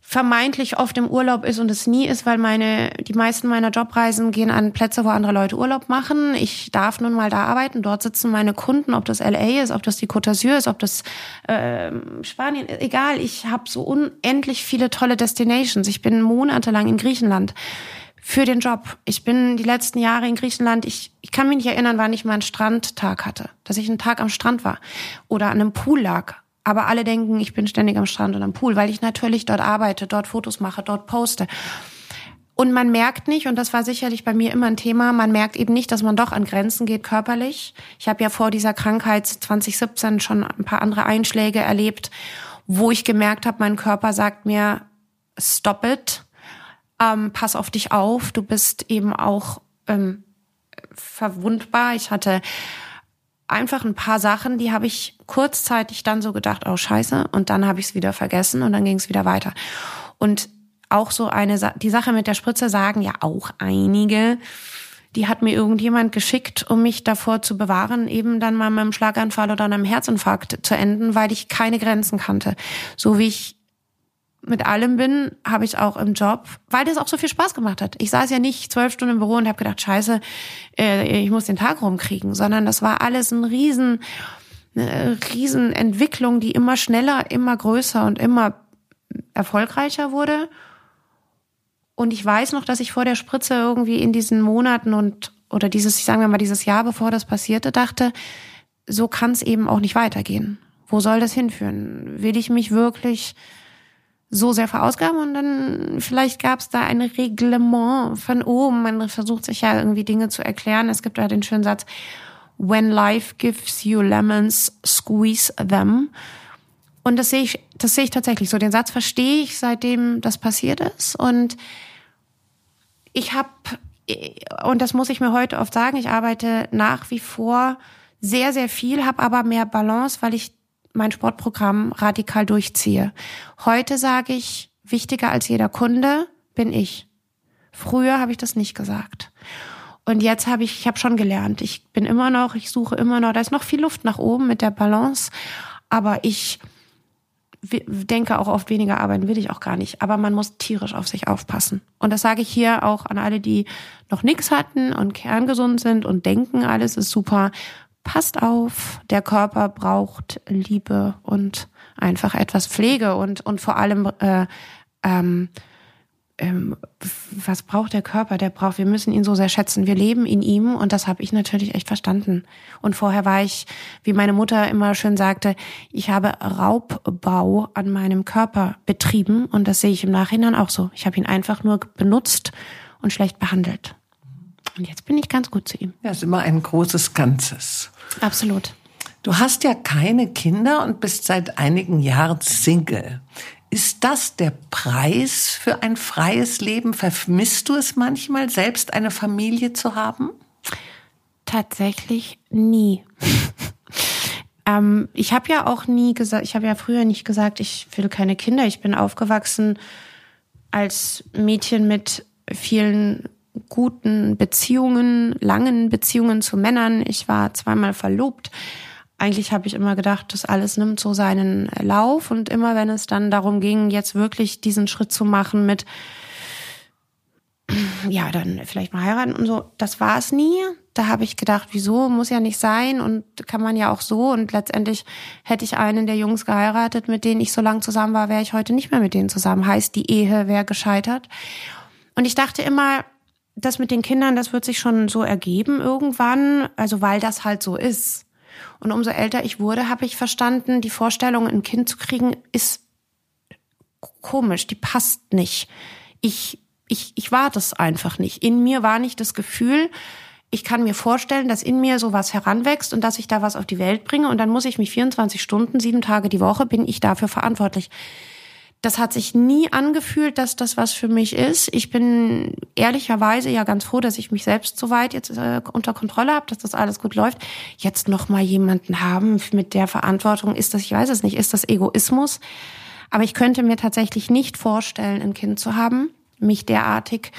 vermeintlich oft im Urlaub ist und es nie ist, weil meine die meisten meiner Jobreisen gehen an Plätze, wo andere Leute Urlaub machen. Ich darf nun mal da arbeiten. Dort sitzen meine Kunden, ob das LA ist, ob das die Côte d'Azur ist, ob das äh, Spanien, egal. Ich habe so unendlich viele tolle Destinations. Ich bin monatelang in Griechenland für den Job. Ich bin die letzten Jahre in Griechenland. Ich, ich kann mich nicht erinnern, wann ich mal einen Strandtag hatte, dass ich einen Tag am Strand war oder an einem Pool lag aber alle denken, ich bin ständig am Strand und am Pool, weil ich natürlich dort arbeite, dort Fotos mache, dort poste. Und man merkt nicht, und das war sicherlich bei mir immer ein Thema, man merkt eben nicht, dass man doch an Grenzen geht körperlich. Ich habe ja vor dieser Krankheit 2017 schon ein paar andere Einschläge erlebt, wo ich gemerkt habe, mein Körper sagt mir, stop it, ähm, pass auf dich auf, du bist eben auch ähm, verwundbar. Ich hatte einfach ein paar Sachen, die habe ich kurzzeitig dann so gedacht, oh scheiße, und dann habe ich es wieder vergessen und dann ging es wieder weiter. Und auch so eine, die Sache mit der Spritze sagen ja auch einige, die hat mir irgendjemand geschickt, um mich davor zu bewahren, eben dann mal mit einem Schlaganfall oder einem Herzinfarkt zu enden, weil ich keine Grenzen kannte. So wie ich mit allem bin, habe ich auch im Job, weil das auch so viel Spaß gemacht hat. Ich saß ja nicht zwölf Stunden im Büro und habe gedacht, scheiße, äh, ich muss den Tag rumkriegen, sondern das war alles ein riesen, eine riesen die immer schneller, immer größer und immer erfolgreicher wurde. Und ich weiß noch, dass ich vor der Spritze irgendwie in diesen Monaten und oder dieses, sagen wir mal, dieses Jahr, bevor das passierte, dachte, so kann es eben auch nicht weitergehen. Wo soll das hinführen? Will ich mich wirklich so sehr verausgaben und dann vielleicht gab es da ein Reglement von oben. Man versucht sich ja irgendwie Dinge zu erklären. Es gibt da den schönen Satz, when life gives you lemons, squeeze them. Und das sehe ich, das sehe ich tatsächlich so. Den Satz verstehe ich, seitdem das passiert ist. Und ich habe, und das muss ich mir heute oft sagen, ich arbeite nach wie vor sehr, sehr viel, habe aber mehr Balance, weil ich mein Sportprogramm radikal durchziehe. Heute sage ich, wichtiger als jeder Kunde bin ich. Früher habe ich das nicht gesagt. Und jetzt habe ich, ich habe schon gelernt. Ich bin immer noch, ich suche immer noch, da ist noch viel Luft nach oben mit der Balance, aber ich denke auch oft weniger arbeiten will ich auch gar nicht. Aber man muss tierisch auf sich aufpassen. Und das sage ich hier auch an alle, die noch nichts hatten und kerngesund sind und denken, alles ist super passt auf, der Körper braucht Liebe und einfach etwas Pflege und, und vor allem, äh, ähm, ähm, was braucht der Körper? Der braucht, wir müssen ihn so sehr schätzen. Wir leben in ihm und das habe ich natürlich echt verstanden. Und vorher war ich, wie meine Mutter immer schön sagte, ich habe Raubbau an meinem Körper betrieben und das sehe ich im Nachhinein auch so. Ich habe ihn einfach nur benutzt und schlecht behandelt. Und jetzt bin ich ganz gut zu ihm. Ja, ist immer ein großes Ganzes. Absolut. Du hast ja keine Kinder und bist seit einigen Jahren Single. Ist das der Preis für ein freies Leben? Vermisst du es manchmal, selbst eine Familie zu haben? Tatsächlich nie. ähm, ich habe ja auch nie gesagt, ich habe ja früher nicht gesagt, ich will keine Kinder. Ich bin aufgewachsen als Mädchen mit vielen guten Beziehungen, langen Beziehungen zu Männern. Ich war zweimal verlobt. Eigentlich habe ich immer gedacht, das alles nimmt so seinen Lauf. Und immer wenn es dann darum ging, jetzt wirklich diesen Schritt zu machen mit, ja, dann vielleicht mal heiraten und so, das war es nie. Da habe ich gedacht, wieso, muss ja nicht sein und kann man ja auch so. Und letztendlich hätte ich einen der Jungs geheiratet, mit denen ich so lange zusammen war, wäre ich heute nicht mehr mit denen zusammen. Heißt, die Ehe wäre gescheitert. Und ich dachte immer, das mit den Kindern, das wird sich schon so ergeben irgendwann, also weil das halt so ist. Und umso älter ich wurde, habe ich verstanden, die Vorstellung, ein Kind zu kriegen, ist komisch, die passt nicht. Ich, ich, ich war das einfach nicht. In mir war nicht das Gefühl, ich kann mir vorstellen, dass in mir sowas heranwächst und dass ich da was auf die Welt bringe und dann muss ich mich 24 Stunden, sieben Tage die Woche, bin ich dafür verantwortlich das hat sich nie angefühlt, dass das was für mich ist. Ich bin ehrlicherweise ja ganz froh, dass ich mich selbst so weit jetzt äh, unter Kontrolle habe, dass das alles gut läuft. Jetzt noch mal jemanden haben mit der Verantwortung, ist das, ich weiß es nicht, ist das Egoismus? Aber ich könnte mir tatsächlich nicht vorstellen, ein Kind zu haben, mich derartig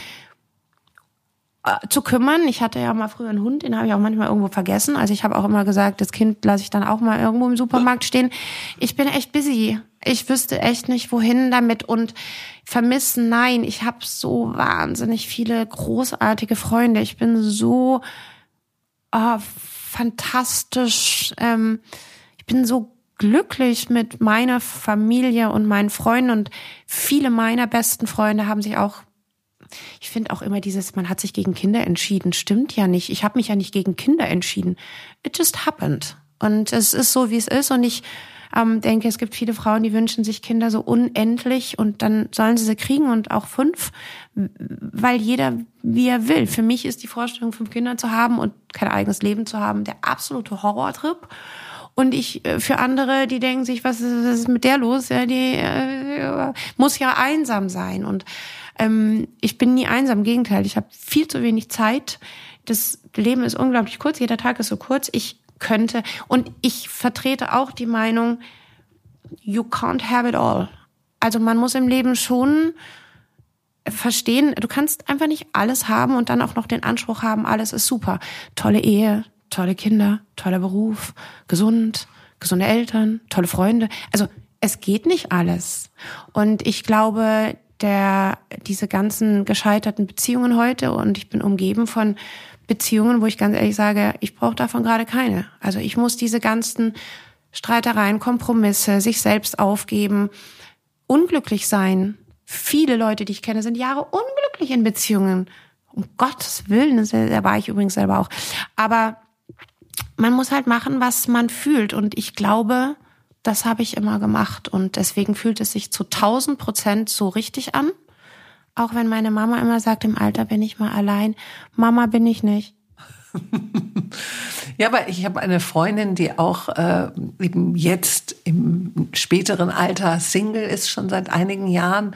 äh, zu kümmern. Ich hatte ja mal früher einen Hund, den habe ich auch manchmal irgendwo vergessen. Also ich habe auch immer gesagt, das Kind lasse ich dann auch mal irgendwo im Supermarkt stehen. Ich bin echt busy ich wüsste echt nicht, wohin damit und vermissen. Nein, ich habe so wahnsinnig viele großartige Freunde. Ich bin so oh, fantastisch. Ähm, ich bin so glücklich mit meiner Familie und meinen Freunden und viele meiner besten Freunde haben sich auch ich finde auch immer dieses, man hat sich gegen Kinder entschieden, stimmt ja nicht. Ich habe mich ja nicht gegen Kinder entschieden. It just happened. Und es ist so, wie es ist. Und ich ähm, denke, es gibt viele Frauen, die wünschen sich Kinder so unendlich und dann sollen sie sie kriegen und auch fünf, weil jeder wie er will. Für mich ist die Vorstellung, fünf Kinder zu haben und kein eigenes Leben zu haben, der absolute Horrortrip. Und ich äh, für andere, die denken sich, was ist, was ist mit der los? Ja, die äh, muss ja einsam sein. Und ähm, ich bin nie einsam. Im Gegenteil, ich habe viel zu wenig Zeit. Das Leben ist unglaublich kurz. Jeder Tag ist so kurz. Ich könnte. Und ich vertrete auch die Meinung, you can't have it all. Also man muss im Leben schon verstehen, du kannst einfach nicht alles haben und dann auch noch den Anspruch haben, alles ist super. Tolle Ehe, tolle Kinder, toller Beruf, gesund, gesunde Eltern, tolle Freunde. Also es geht nicht alles. Und ich glaube, der, diese ganzen gescheiterten Beziehungen heute und ich bin umgeben von Beziehungen, wo ich ganz ehrlich sage, ich brauche davon gerade keine. Also ich muss diese ganzen Streitereien, Kompromisse, sich selbst aufgeben, unglücklich sein. Viele Leute, die ich kenne, sind Jahre unglücklich in Beziehungen. Um Gottes Willen, da war ich übrigens selber auch. Aber man muss halt machen, was man fühlt. Und ich glaube, das habe ich immer gemacht. Und deswegen fühlt es sich zu 1000 Prozent so richtig an. Auch wenn meine Mama immer sagt, im Alter bin ich mal allein. Mama bin ich nicht. ja, aber ich habe eine Freundin, die auch äh, eben jetzt im späteren Alter Single ist, schon seit einigen Jahren.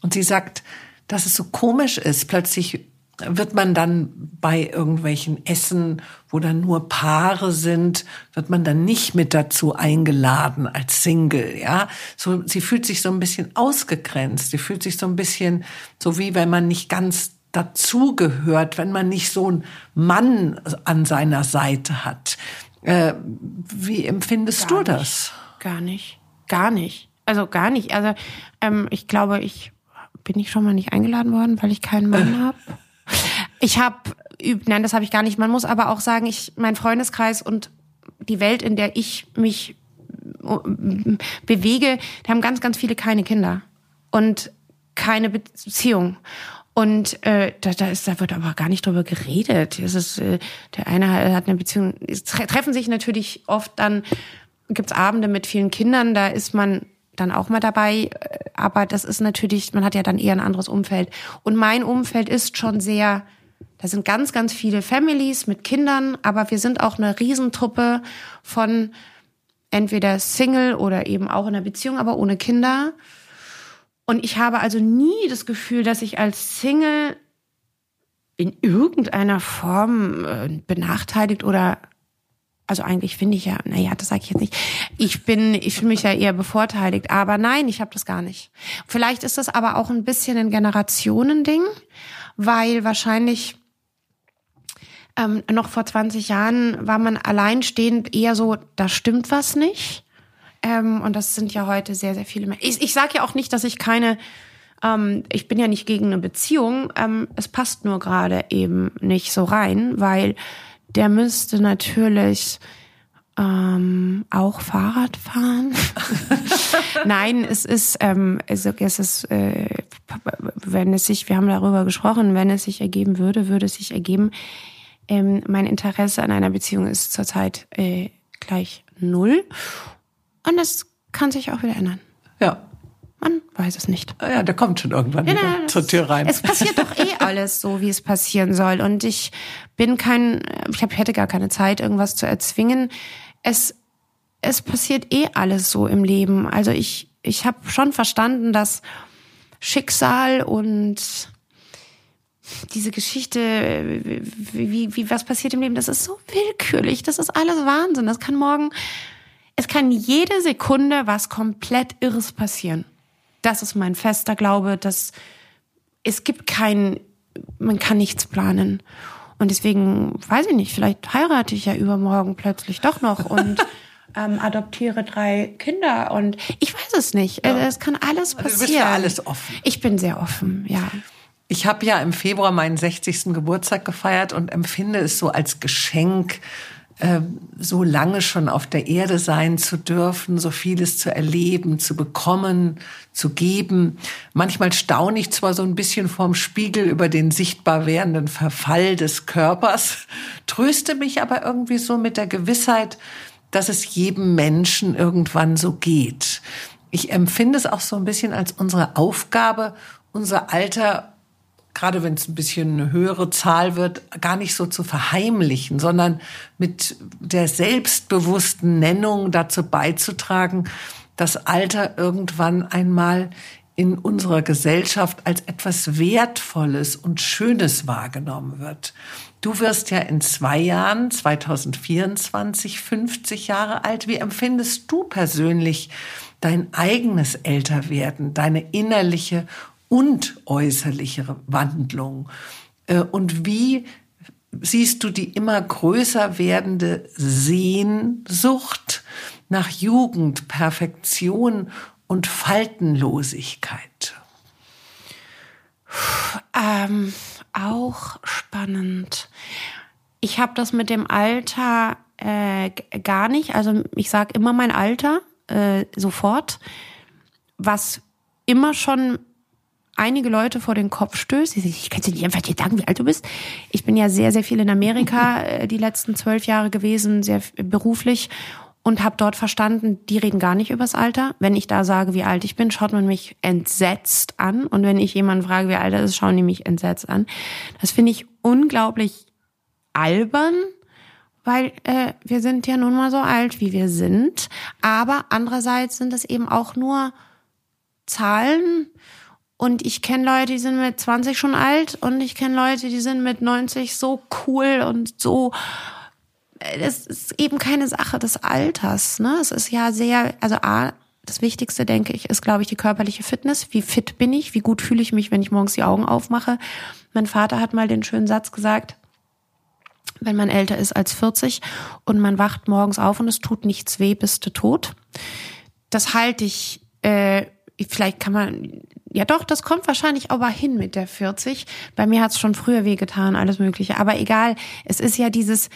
Und sie sagt, dass es so komisch ist. Plötzlich wird man dann bei irgendwelchen Essen, wo dann nur Paare sind, wird man dann nicht mit dazu eingeladen als Single, ja? So, sie fühlt sich so ein bisschen ausgegrenzt. Sie fühlt sich so ein bisschen so wie wenn man nicht ganz dazugehört, wenn man nicht so einen Mann an seiner Seite hat. Äh, wie empfindest gar du das? Nicht, gar nicht, gar nicht. Also gar nicht. Also ähm, ich glaube, ich bin ich schon mal nicht eingeladen worden, weil ich keinen Mann habe. Ich habe, nein, das habe ich gar nicht. Man muss aber auch sagen, ich, mein Freundeskreis und die Welt, in der ich mich äh, bewege, die haben ganz, ganz viele keine Kinder und keine Beziehung. Und äh, da, da, ist, da wird aber gar nicht drüber geredet. Es ist, äh, der eine hat eine Beziehung. Es treffen sich natürlich oft dann, gibt's Abende mit vielen Kindern, da ist man dann auch mal dabei. Aber das ist natürlich, man hat ja dann eher ein anderes Umfeld. Und mein Umfeld ist schon sehr, da sind ganz, ganz viele Families mit Kindern, aber wir sind auch eine Riesentruppe von entweder Single oder eben auch in einer Beziehung, aber ohne Kinder. Und ich habe also nie das Gefühl, dass ich als Single in irgendeiner Form äh, benachteiligt oder also eigentlich finde ich ja, naja, das sage ich jetzt nicht. Ich bin, ich fühle mich ja eher bevorteiligt, aber nein, ich habe das gar nicht. Vielleicht ist das aber auch ein bisschen ein Generationending, weil wahrscheinlich ähm, noch vor 20 Jahren war man alleinstehend eher so, da stimmt was nicht. Ähm, und das sind ja heute sehr, sehr viele mehr. Ich, ich sage ja auch nicht, dass ich keine, ähm, ich bin ja nicht gegen eine Beziehung. Ähm, es passt nur gerade eben nicht so rein, weil der müsste natürlich ähm, auch Fahrrad fahren. Nein, es ist, ähm, es, es ist, äh, wenn es sich, wir haben darüber gesprochen, wenn es sich ergeben würde, würde es sich ergeben. Ähm, mein Interesse an einer Beziehung ist zurzeit äh, gleich null. Und das kann sich auch wieder ändern. Ja. Man weiß es nicht. Ja, der kommt schon irgendwann ja, wieder zur Tür rein. Es passiert doch eh alles so, wie es passieren soll. Und ich bin kein, ich hab, hätte gar keine Zeit, irgendwas zu erzwingen. Es, es passiert eh alles so im Leben. Also ich, ich habe schon verstanden, dass Schicksal und diese Geschichte, wie, wie was passiert im Leben, das ist so willkürlich, das ist alles Wahnsinn. Das kann morgen es kann jede Sekunde was komplett Irres passieren. Das ist mein fester Glaube, dass es gibt kein, man kann nichts planen. Und deswegen, weiß ich nicht, vielleicht heirate ich ja übermorgen plötzlich doch noch und ähm, adoptiere drei Kinder und ich weiß es nicht. Ja. Es kann alles passieren. Du bist für alles offen. Ich bin sehr offen, ja. Ich habe ja im Februar meinen 60. Geburtstag gefeiert und empfinde es so als Geschenk, so lange schon auf der Erde sein zu dürfen, so vieles zu erleben, zu bekommen, zu geben. Manchmal staune ich zwar so ein bisschen vorm Spiegel über den sichtbar werdenden Verfall des Körpers, tröste mich aber irgendwie so mit der Gewissheit, dass es jedem Menschen irgendwann so geht. Ich empfinde es auch so ein bisschen als unsere Aufgabe, unser Alter gerade wenn es ein bisschen eine höhere Zahl wird, gar nicht so zu verheimlichen, sondern mit der selbstbewussten Nennung dazu beizutragen, dass Alter irgendwann einmal in unserer Gesellschaft als etwas Wertvolles und Schönes wahrgenommen wird. Du wirst ja in zwei Jahren, 2024, 50 Jahre alt. Wie empfindest du persönlich dein eigenes Älterwerden, deine innerliche und äußerliche Wandlung? Äh, und wie siehst du die immer größer werdende Sehnsucht nach Jugend, Perfektion und Faltenlosigkeit? Ähm, auch spannend. Ich habe das mit dem Alter äh, gar nicht. Also ich sage immer mein Alter äh, sofort, was immer schon einige Leute vor den Kopf stößt. Ich kann dir nicht einfach dir sagen, wie alt du bist. Ich bin ja sehr, sehr viel in Amerika äh, die letzten zwölf Jahre gewesen, sehr beruflich und habe dort verstanden, die reden gar nicht übers Alter. Wenn ich da sage, wie alt ich bin, schaut man mich entsetzt an. Und wenn ich jemanden frage, wie alt er ist, schauen die mich entsetzt an. Das finde ich unglaublich albern, weil äh, wir sind ja nun mal so alt, wie wir sind. Aber andererseits sind es eben auch nur Zahlen. Und ich kenne Leute, die sind mit 20 schon alt und ich kenne Leute, die sind mit 90 so cool und so es ist eben keine Sache des Alters. Ne? Es ist ja sehr, also A, das Wichtigste, denke ich, ist, glaube ich, die körperliche Fitness. Wie fit bin ich? Wie gut fühle ich mich, wenn ich morgens die Augen aufmache? Mein Vater hat mal den schönen Satz gesagt, wenn man älter ist als 40 und man wacht morgens auf und es tut nichts weh, bist du tot. Das halte ich, äh, vielleicht kann man, ja doch, das kommt wahrscheinlich aber hin mit der 40. Bei mir hat es schon früher wehgetan, alles Mögliche. Aber egal, es ist ja dieses,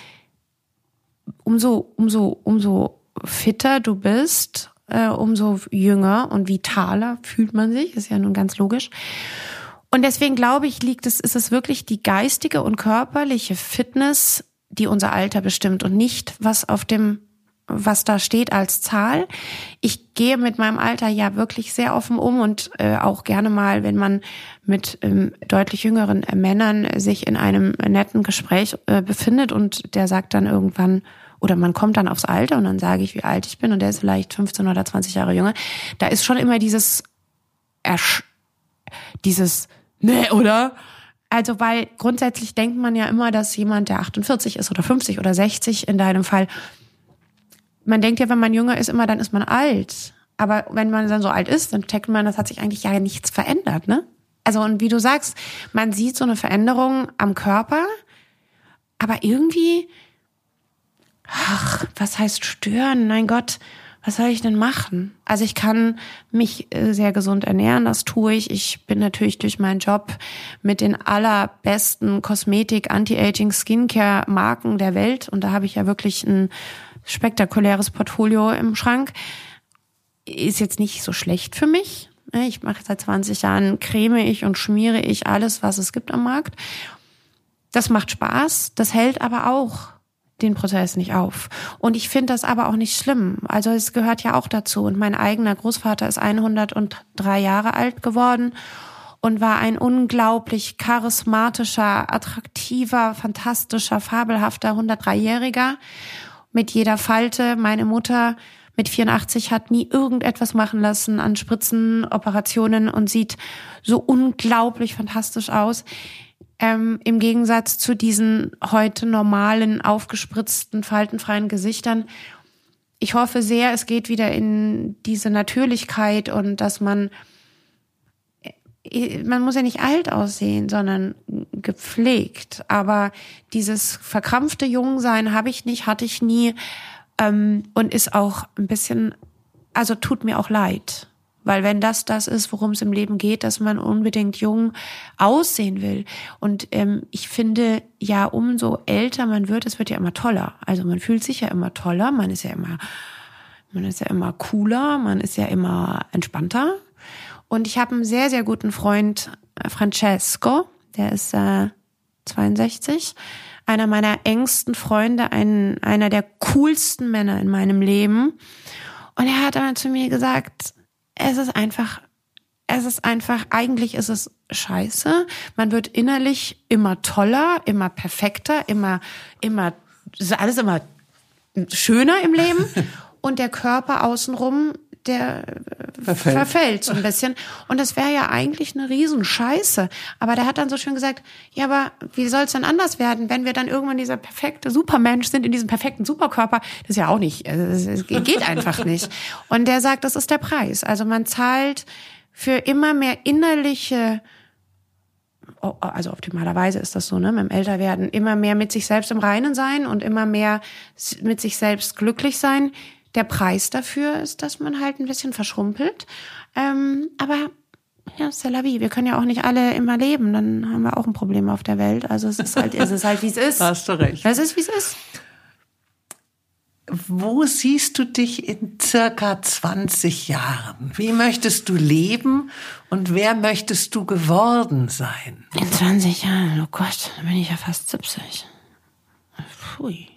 umso, umso, umso fitter du bist, äh, umso jünger und vitaler fühlt man sich, ist ja nun ganz logisch. Und deswegen glaube ich, liegt es, ist es wirklich die geistige und körperliche Fitness, die unser Alter bestimmt und nicht was auf dem was da steht als Zahl. Ich gehe mit meinem Alter ja wirklich sehr offen um und äh, auch gerne mal, wenn man mit ähm, deutlich jüngeren äh, Männern sich in einem netten Gespräch äh, befindet und der sagt dann irgendwann, oder man kommt dann aufs Alter und dann sage ich, wie alt ich bin und der ist vielleicht 15 oder 20 Jahre jünger. Da ist schon immer dieses, Ersch dieses, ne, oder? Also, weil grundsätzlich denkt man ja immer, dass jemand, der 48 ist oder 50 oder 60 in deinem Fall, man denkt ja, wenn man jünger ist, immer, dann ist man alt. Aber wenn man dann so alt ist, dann checkt man, das hat sich eigentlich ja nichts verändert, ne? Also, und wie du sagst, man sieht so eine Veränderung am Körper, aber irgendwie ach, was heißt stören? Mein Gott, was soll ich denn machen? Also ich kann mich äh, sehr gesund ernähren, das tue ich. Ich bin natürlich durch meinen Job mit den allerbesten Kosmetik, Anti-Aging, Skincare-Marken der Welt und da habe ich ja wirklich ein spektakuläres Portfolio im Schrank. Ist jetzt nicht so schlecht für mich. Ich mache seit 20 Jahren, creme ich und schmiere ich alles, was es gibt am Markt. Das macht Spaß, das hält aber auch den Prozess nicht auf. Und ich finde das aber auch nicht schlimm. Also es gehört ja auch dazu. Und mein eigener Großvater ist 103 Jahre alt geworden und war ein unglaublich charismatischer, attraktiver, fantastischer, fabelhafter 103-Jähriger mit jeder Falte. Meine Mutter mit 84 hat nie irgendetwas machen lassen an Spritzen, Operationen und sieht so unglaublich fantastisch aus. Ähm, Im Gegensatz zu diesen heute normalen, aufgespritzten, faltenfreien Gesichtern. Ich hoffe sehr, es geht wieder in diese Natürlichkeit und dass man, man muss ja nicht alt aussehen, sondern gepflegt. Aber dieses verkrampfte Jungsein habe ich nicht, hatte ich nie ähm, und ist auch ein bisschen, also tut mir auch leid. Weil wenn das das ist, worum es im Leben geht, dass man unbedingt jung aussehen will. Und ähm, ich finde, ja, umso älter man wird, es wird ja immer toller. Also man fühlt sich ja immer toller, man ist ja immer, man ist ja immer cooler, man ist ja immer entspannter. Und ich habe einen sehr, sehr guten Freund, äh, Francesco, der ist äh, 62, einer meiner engsten Freunde, ein, einer der coolsten Männer in meinem Leben. Und er hat einmal zu mir gesagt, es ist einfach, es ist einfach, eigentlich ist es scheiße. Man wird innerlich immer toller, immer perfekter, immer, immer, alles immer schöner im Leben. Und der Körper außenrum, der verfällt, verfällt so ein bisschen. Und das wäre ja eigentlich eine Riesenscheiße. Aber der hat dann so schön gesagt, ja, aber wie soll es denn anders werden, wenn wir dann irgendwann dieser perfekte Supermensch sind in diesem perfekten Superkörper? Das ist ja auch nicht, also es geht einfach nicht. Und der sagt, das ist der Preis. Also man zahlt für immer mehr innerliche also optimalerweise ist das so, ne, mit dem Älterwerden, immer mehr mit sich selbst im Reinen sein und immer mehr mit sich selbst glücklich sein. Der Preis dafür ist, dass man halt ein bisschen verschrumpelt. Ähm, aber ja, c'est la vie. Wir können ja auch nicht alle immer leben. Dann haben wir auch ein Problem auf der Welt. Also es ist halt, es ist halt, wie es ist. Hast du recht. Es ist, wie es ist. Wo siehst du dich in circa 20 Jahren? Wie möchtest du leben und wer möchtest du geworden sein? In 20 Jahren, oh Gott, dann bin ich ja fast 70. Pfui.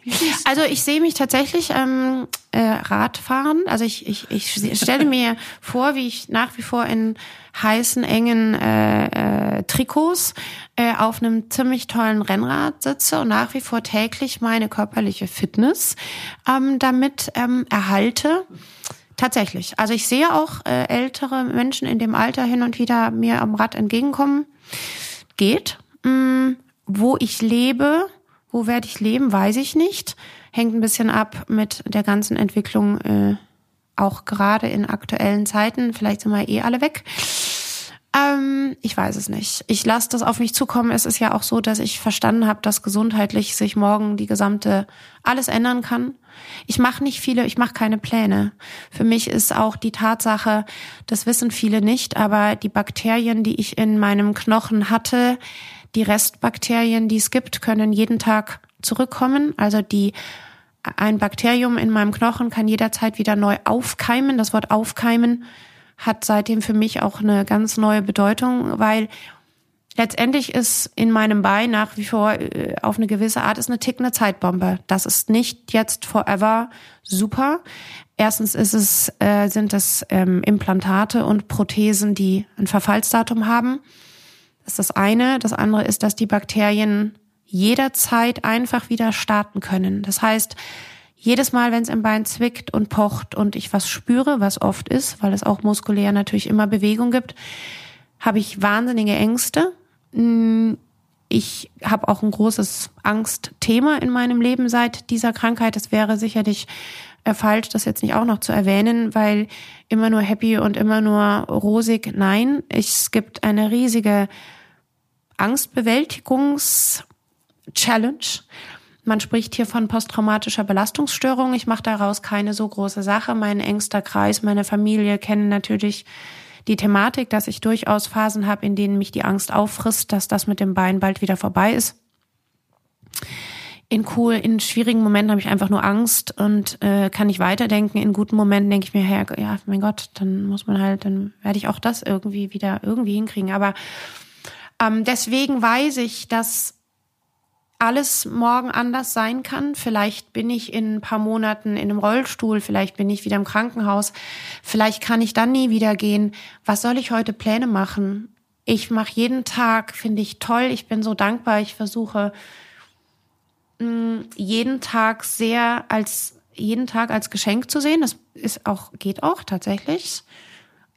Also ich sehe mich tatsächlich ähm, äh, Radfahren. Also ich, ich, ich stelle mir vor, wie ich nach wie vor in heißen, engen äh, äh, Trikots äh, auf einem ziemlich tollen Rennrad sitze und nach wie vor täglich meine körperliche Fitness ähm, damit ähm, erhalte. Tatsächlich. Also ich sehe auch äh, ältere Menschen in dem Alter hin und wieder mir am Rad entgegenkommen. Geht. Mm, wo ich lebe, wo werde ich leben, weiß ich nicht. Hängt ein bisschen ab mit der ganzen Entwicklung, äh, auch gerade in aktuellen Zeiten. Vielleicht sind wir eh alle weg. Ähm, ich weiß es nicht. Ich lasse das auf mich zukommen. Es ist ja auch so, dass ich verstanden habe, dass gesundheitlich sich morgen die gesamte alles ändern kann. Ich mache nicht viele, ich mache keine Pläne. Für mich ist auch die Tatsache, das wissen viele nicht, aber die Bakterien, die ich in meinem Knochen hatte, die Restbakterien, die es gibt, können jeden Tag zurückkommen. Also die ein Bakterium in meinem Knochen kann jederzeit wieder neu aufkeimen. Das Wort aufkeimen hat seitdem für mich auch eine ganz neue Bedeutung, weil letztendlich ist in meinem Bein nach wie vor äh, auf eine gewisse Art ist eine tickende Zeitbombe. Das ist nicht jetzt forever super. Erstens ist es, äh, sind es ähm, Implantate und Prothesen, die ein Verfallsdatum haben. Das ist das eine. Das andere ist, dass die Bakterien jederzeit einfach wieder starten können. Das heißt, jedes Mal, wenn es im Bein zwickt und pocht und ich was spüre, was oft ist, weil es auch muskulär natürlich immer Bewegung gibt, habe ich wahnsinnige Ängste. Mm, ich habe auch ein großes Angstthema in meinem Leben seit dieser Krankheit. Es wäre sicherlich falsch, das jetzt nicht auch noch zu erwähnen, weil immer nur happy und immer nur rosig. Nein, es gibt eine riesige Angstbewältigungs-Challenge man spricht hier von posttraumatischer Belastungsstörung. Ich mache daraus keine so große Sache. Mein engster Kreis, meine Familie kennen natürlich die Thematik, dass ich durchaus Phasen habe, in denen mich die Angst auffrisst, dass das mit dem Bein bald wieder vorbei ist. In cool, in schwierigen Momenten habe ich einfach nur Angst und äh, kann nicht weiterdenken. In guten Momenten denke ich mir, ja, ja, mein Gott, dann muss man halt, dann werde ich auch das irgendwie wieder irgendwie hinkriegen. Aber ähm, deswegen weiß ich, dass alles morgen anders sein kann. Vielleicht bin ich in ein paar Monaten in einem Rollstuhl, vielleicht bin ich wieder im Krankenhaus, vielleicht kann ich dann nie wieder gehen. Was soll ich heute Pläne machen? Ich mache jeden Tag, finde ich toll. Ich bin so dankbar. Ich versuche mh, jeden Tag sehr als jeden Tag als Geschenk zu sehen. Das ist auch geht auch tatsächlich.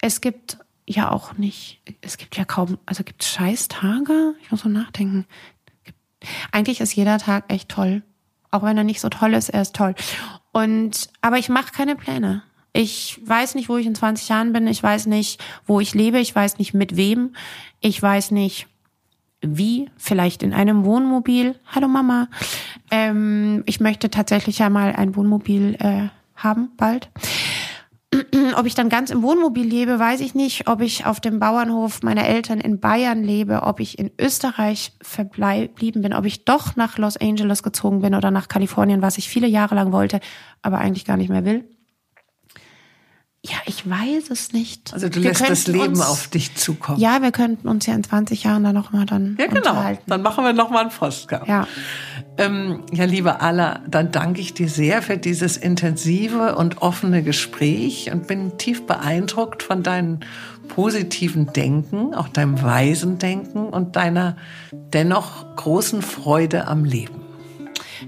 Es gibt ja auch nicht, es gibt ja kaum, also gibt es Scheißtage? Ich muss so nachdenken. Eigentlich ist jeder Tag echt toll. Auch wenn er nicht so toll ist, er ist toll. Und, aber ich mache keine Pläne. Ich weiß nicht, wo ich in 20 Jahren bin. Ich weiß nicht, wo ich lebe. Ich weiß nicht, mit wem. Ich weiß nicht, wie. Vielleicht in einem Wohnmobil. Hallo Mama. Ähm, ich möchte tatsächlich ja mal ein Wohnmobil äh, haben, bald. Ob ich dann ganz im Wohnmobil lebe, weiß ich nicht. Ob ich auf dem Bauernhof meiner Eltern in Bayern lebe, ob ich in Österreich verblieben bin, ob ich doch nach Los Angeles gezogen bin oder nach Kalifornien, was ich viele Jahre lang wollte, aber eigentlich gar nicht mehr will. Ja, ich weiß es nicht. Also du wir lässt das Leben uns, auf dich zukommen. Ja, wir könnten uns ja in 20 Jahren dann noch mal dann Ja, genau. Dann machen wir noch mal einen Postcard. Ja. Ähm, ja, liebe Alla, dann danke ich dir sehr für dieses intensive und offene Gespräch und bin tief beeindruckt von deinem positiven Denken, auch deinem weisen Denken und deiner dennoch großen Freude am Leben.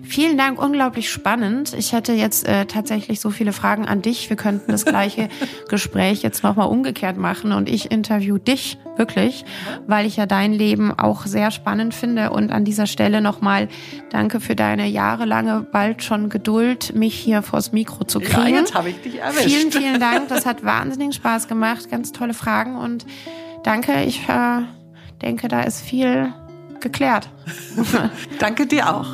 Vielen Dank, unglaublich spannend. Ich hätte jetzt äh, tatsächlich so viele Fragen an dich. Wir könnten das gleiche Gespräch jetzt nochmal umgekehrt machen und ich interview dich wirklich, weil ich ja dein Leben auch sehr spannend finde. Und an dieser Stelle nochmal danke für deine jahrelange, bald schon Geduld, mich hier vors Mikro zu kriegen. Ja, jetzt habe ich dich erwischt. Vielen, vielen Dank. Das hat wahnsinnig Spaß gemacht. Ganz tolle Fragen und danke. Ich äh, denke, da ist viel geklärt. danke dir auch.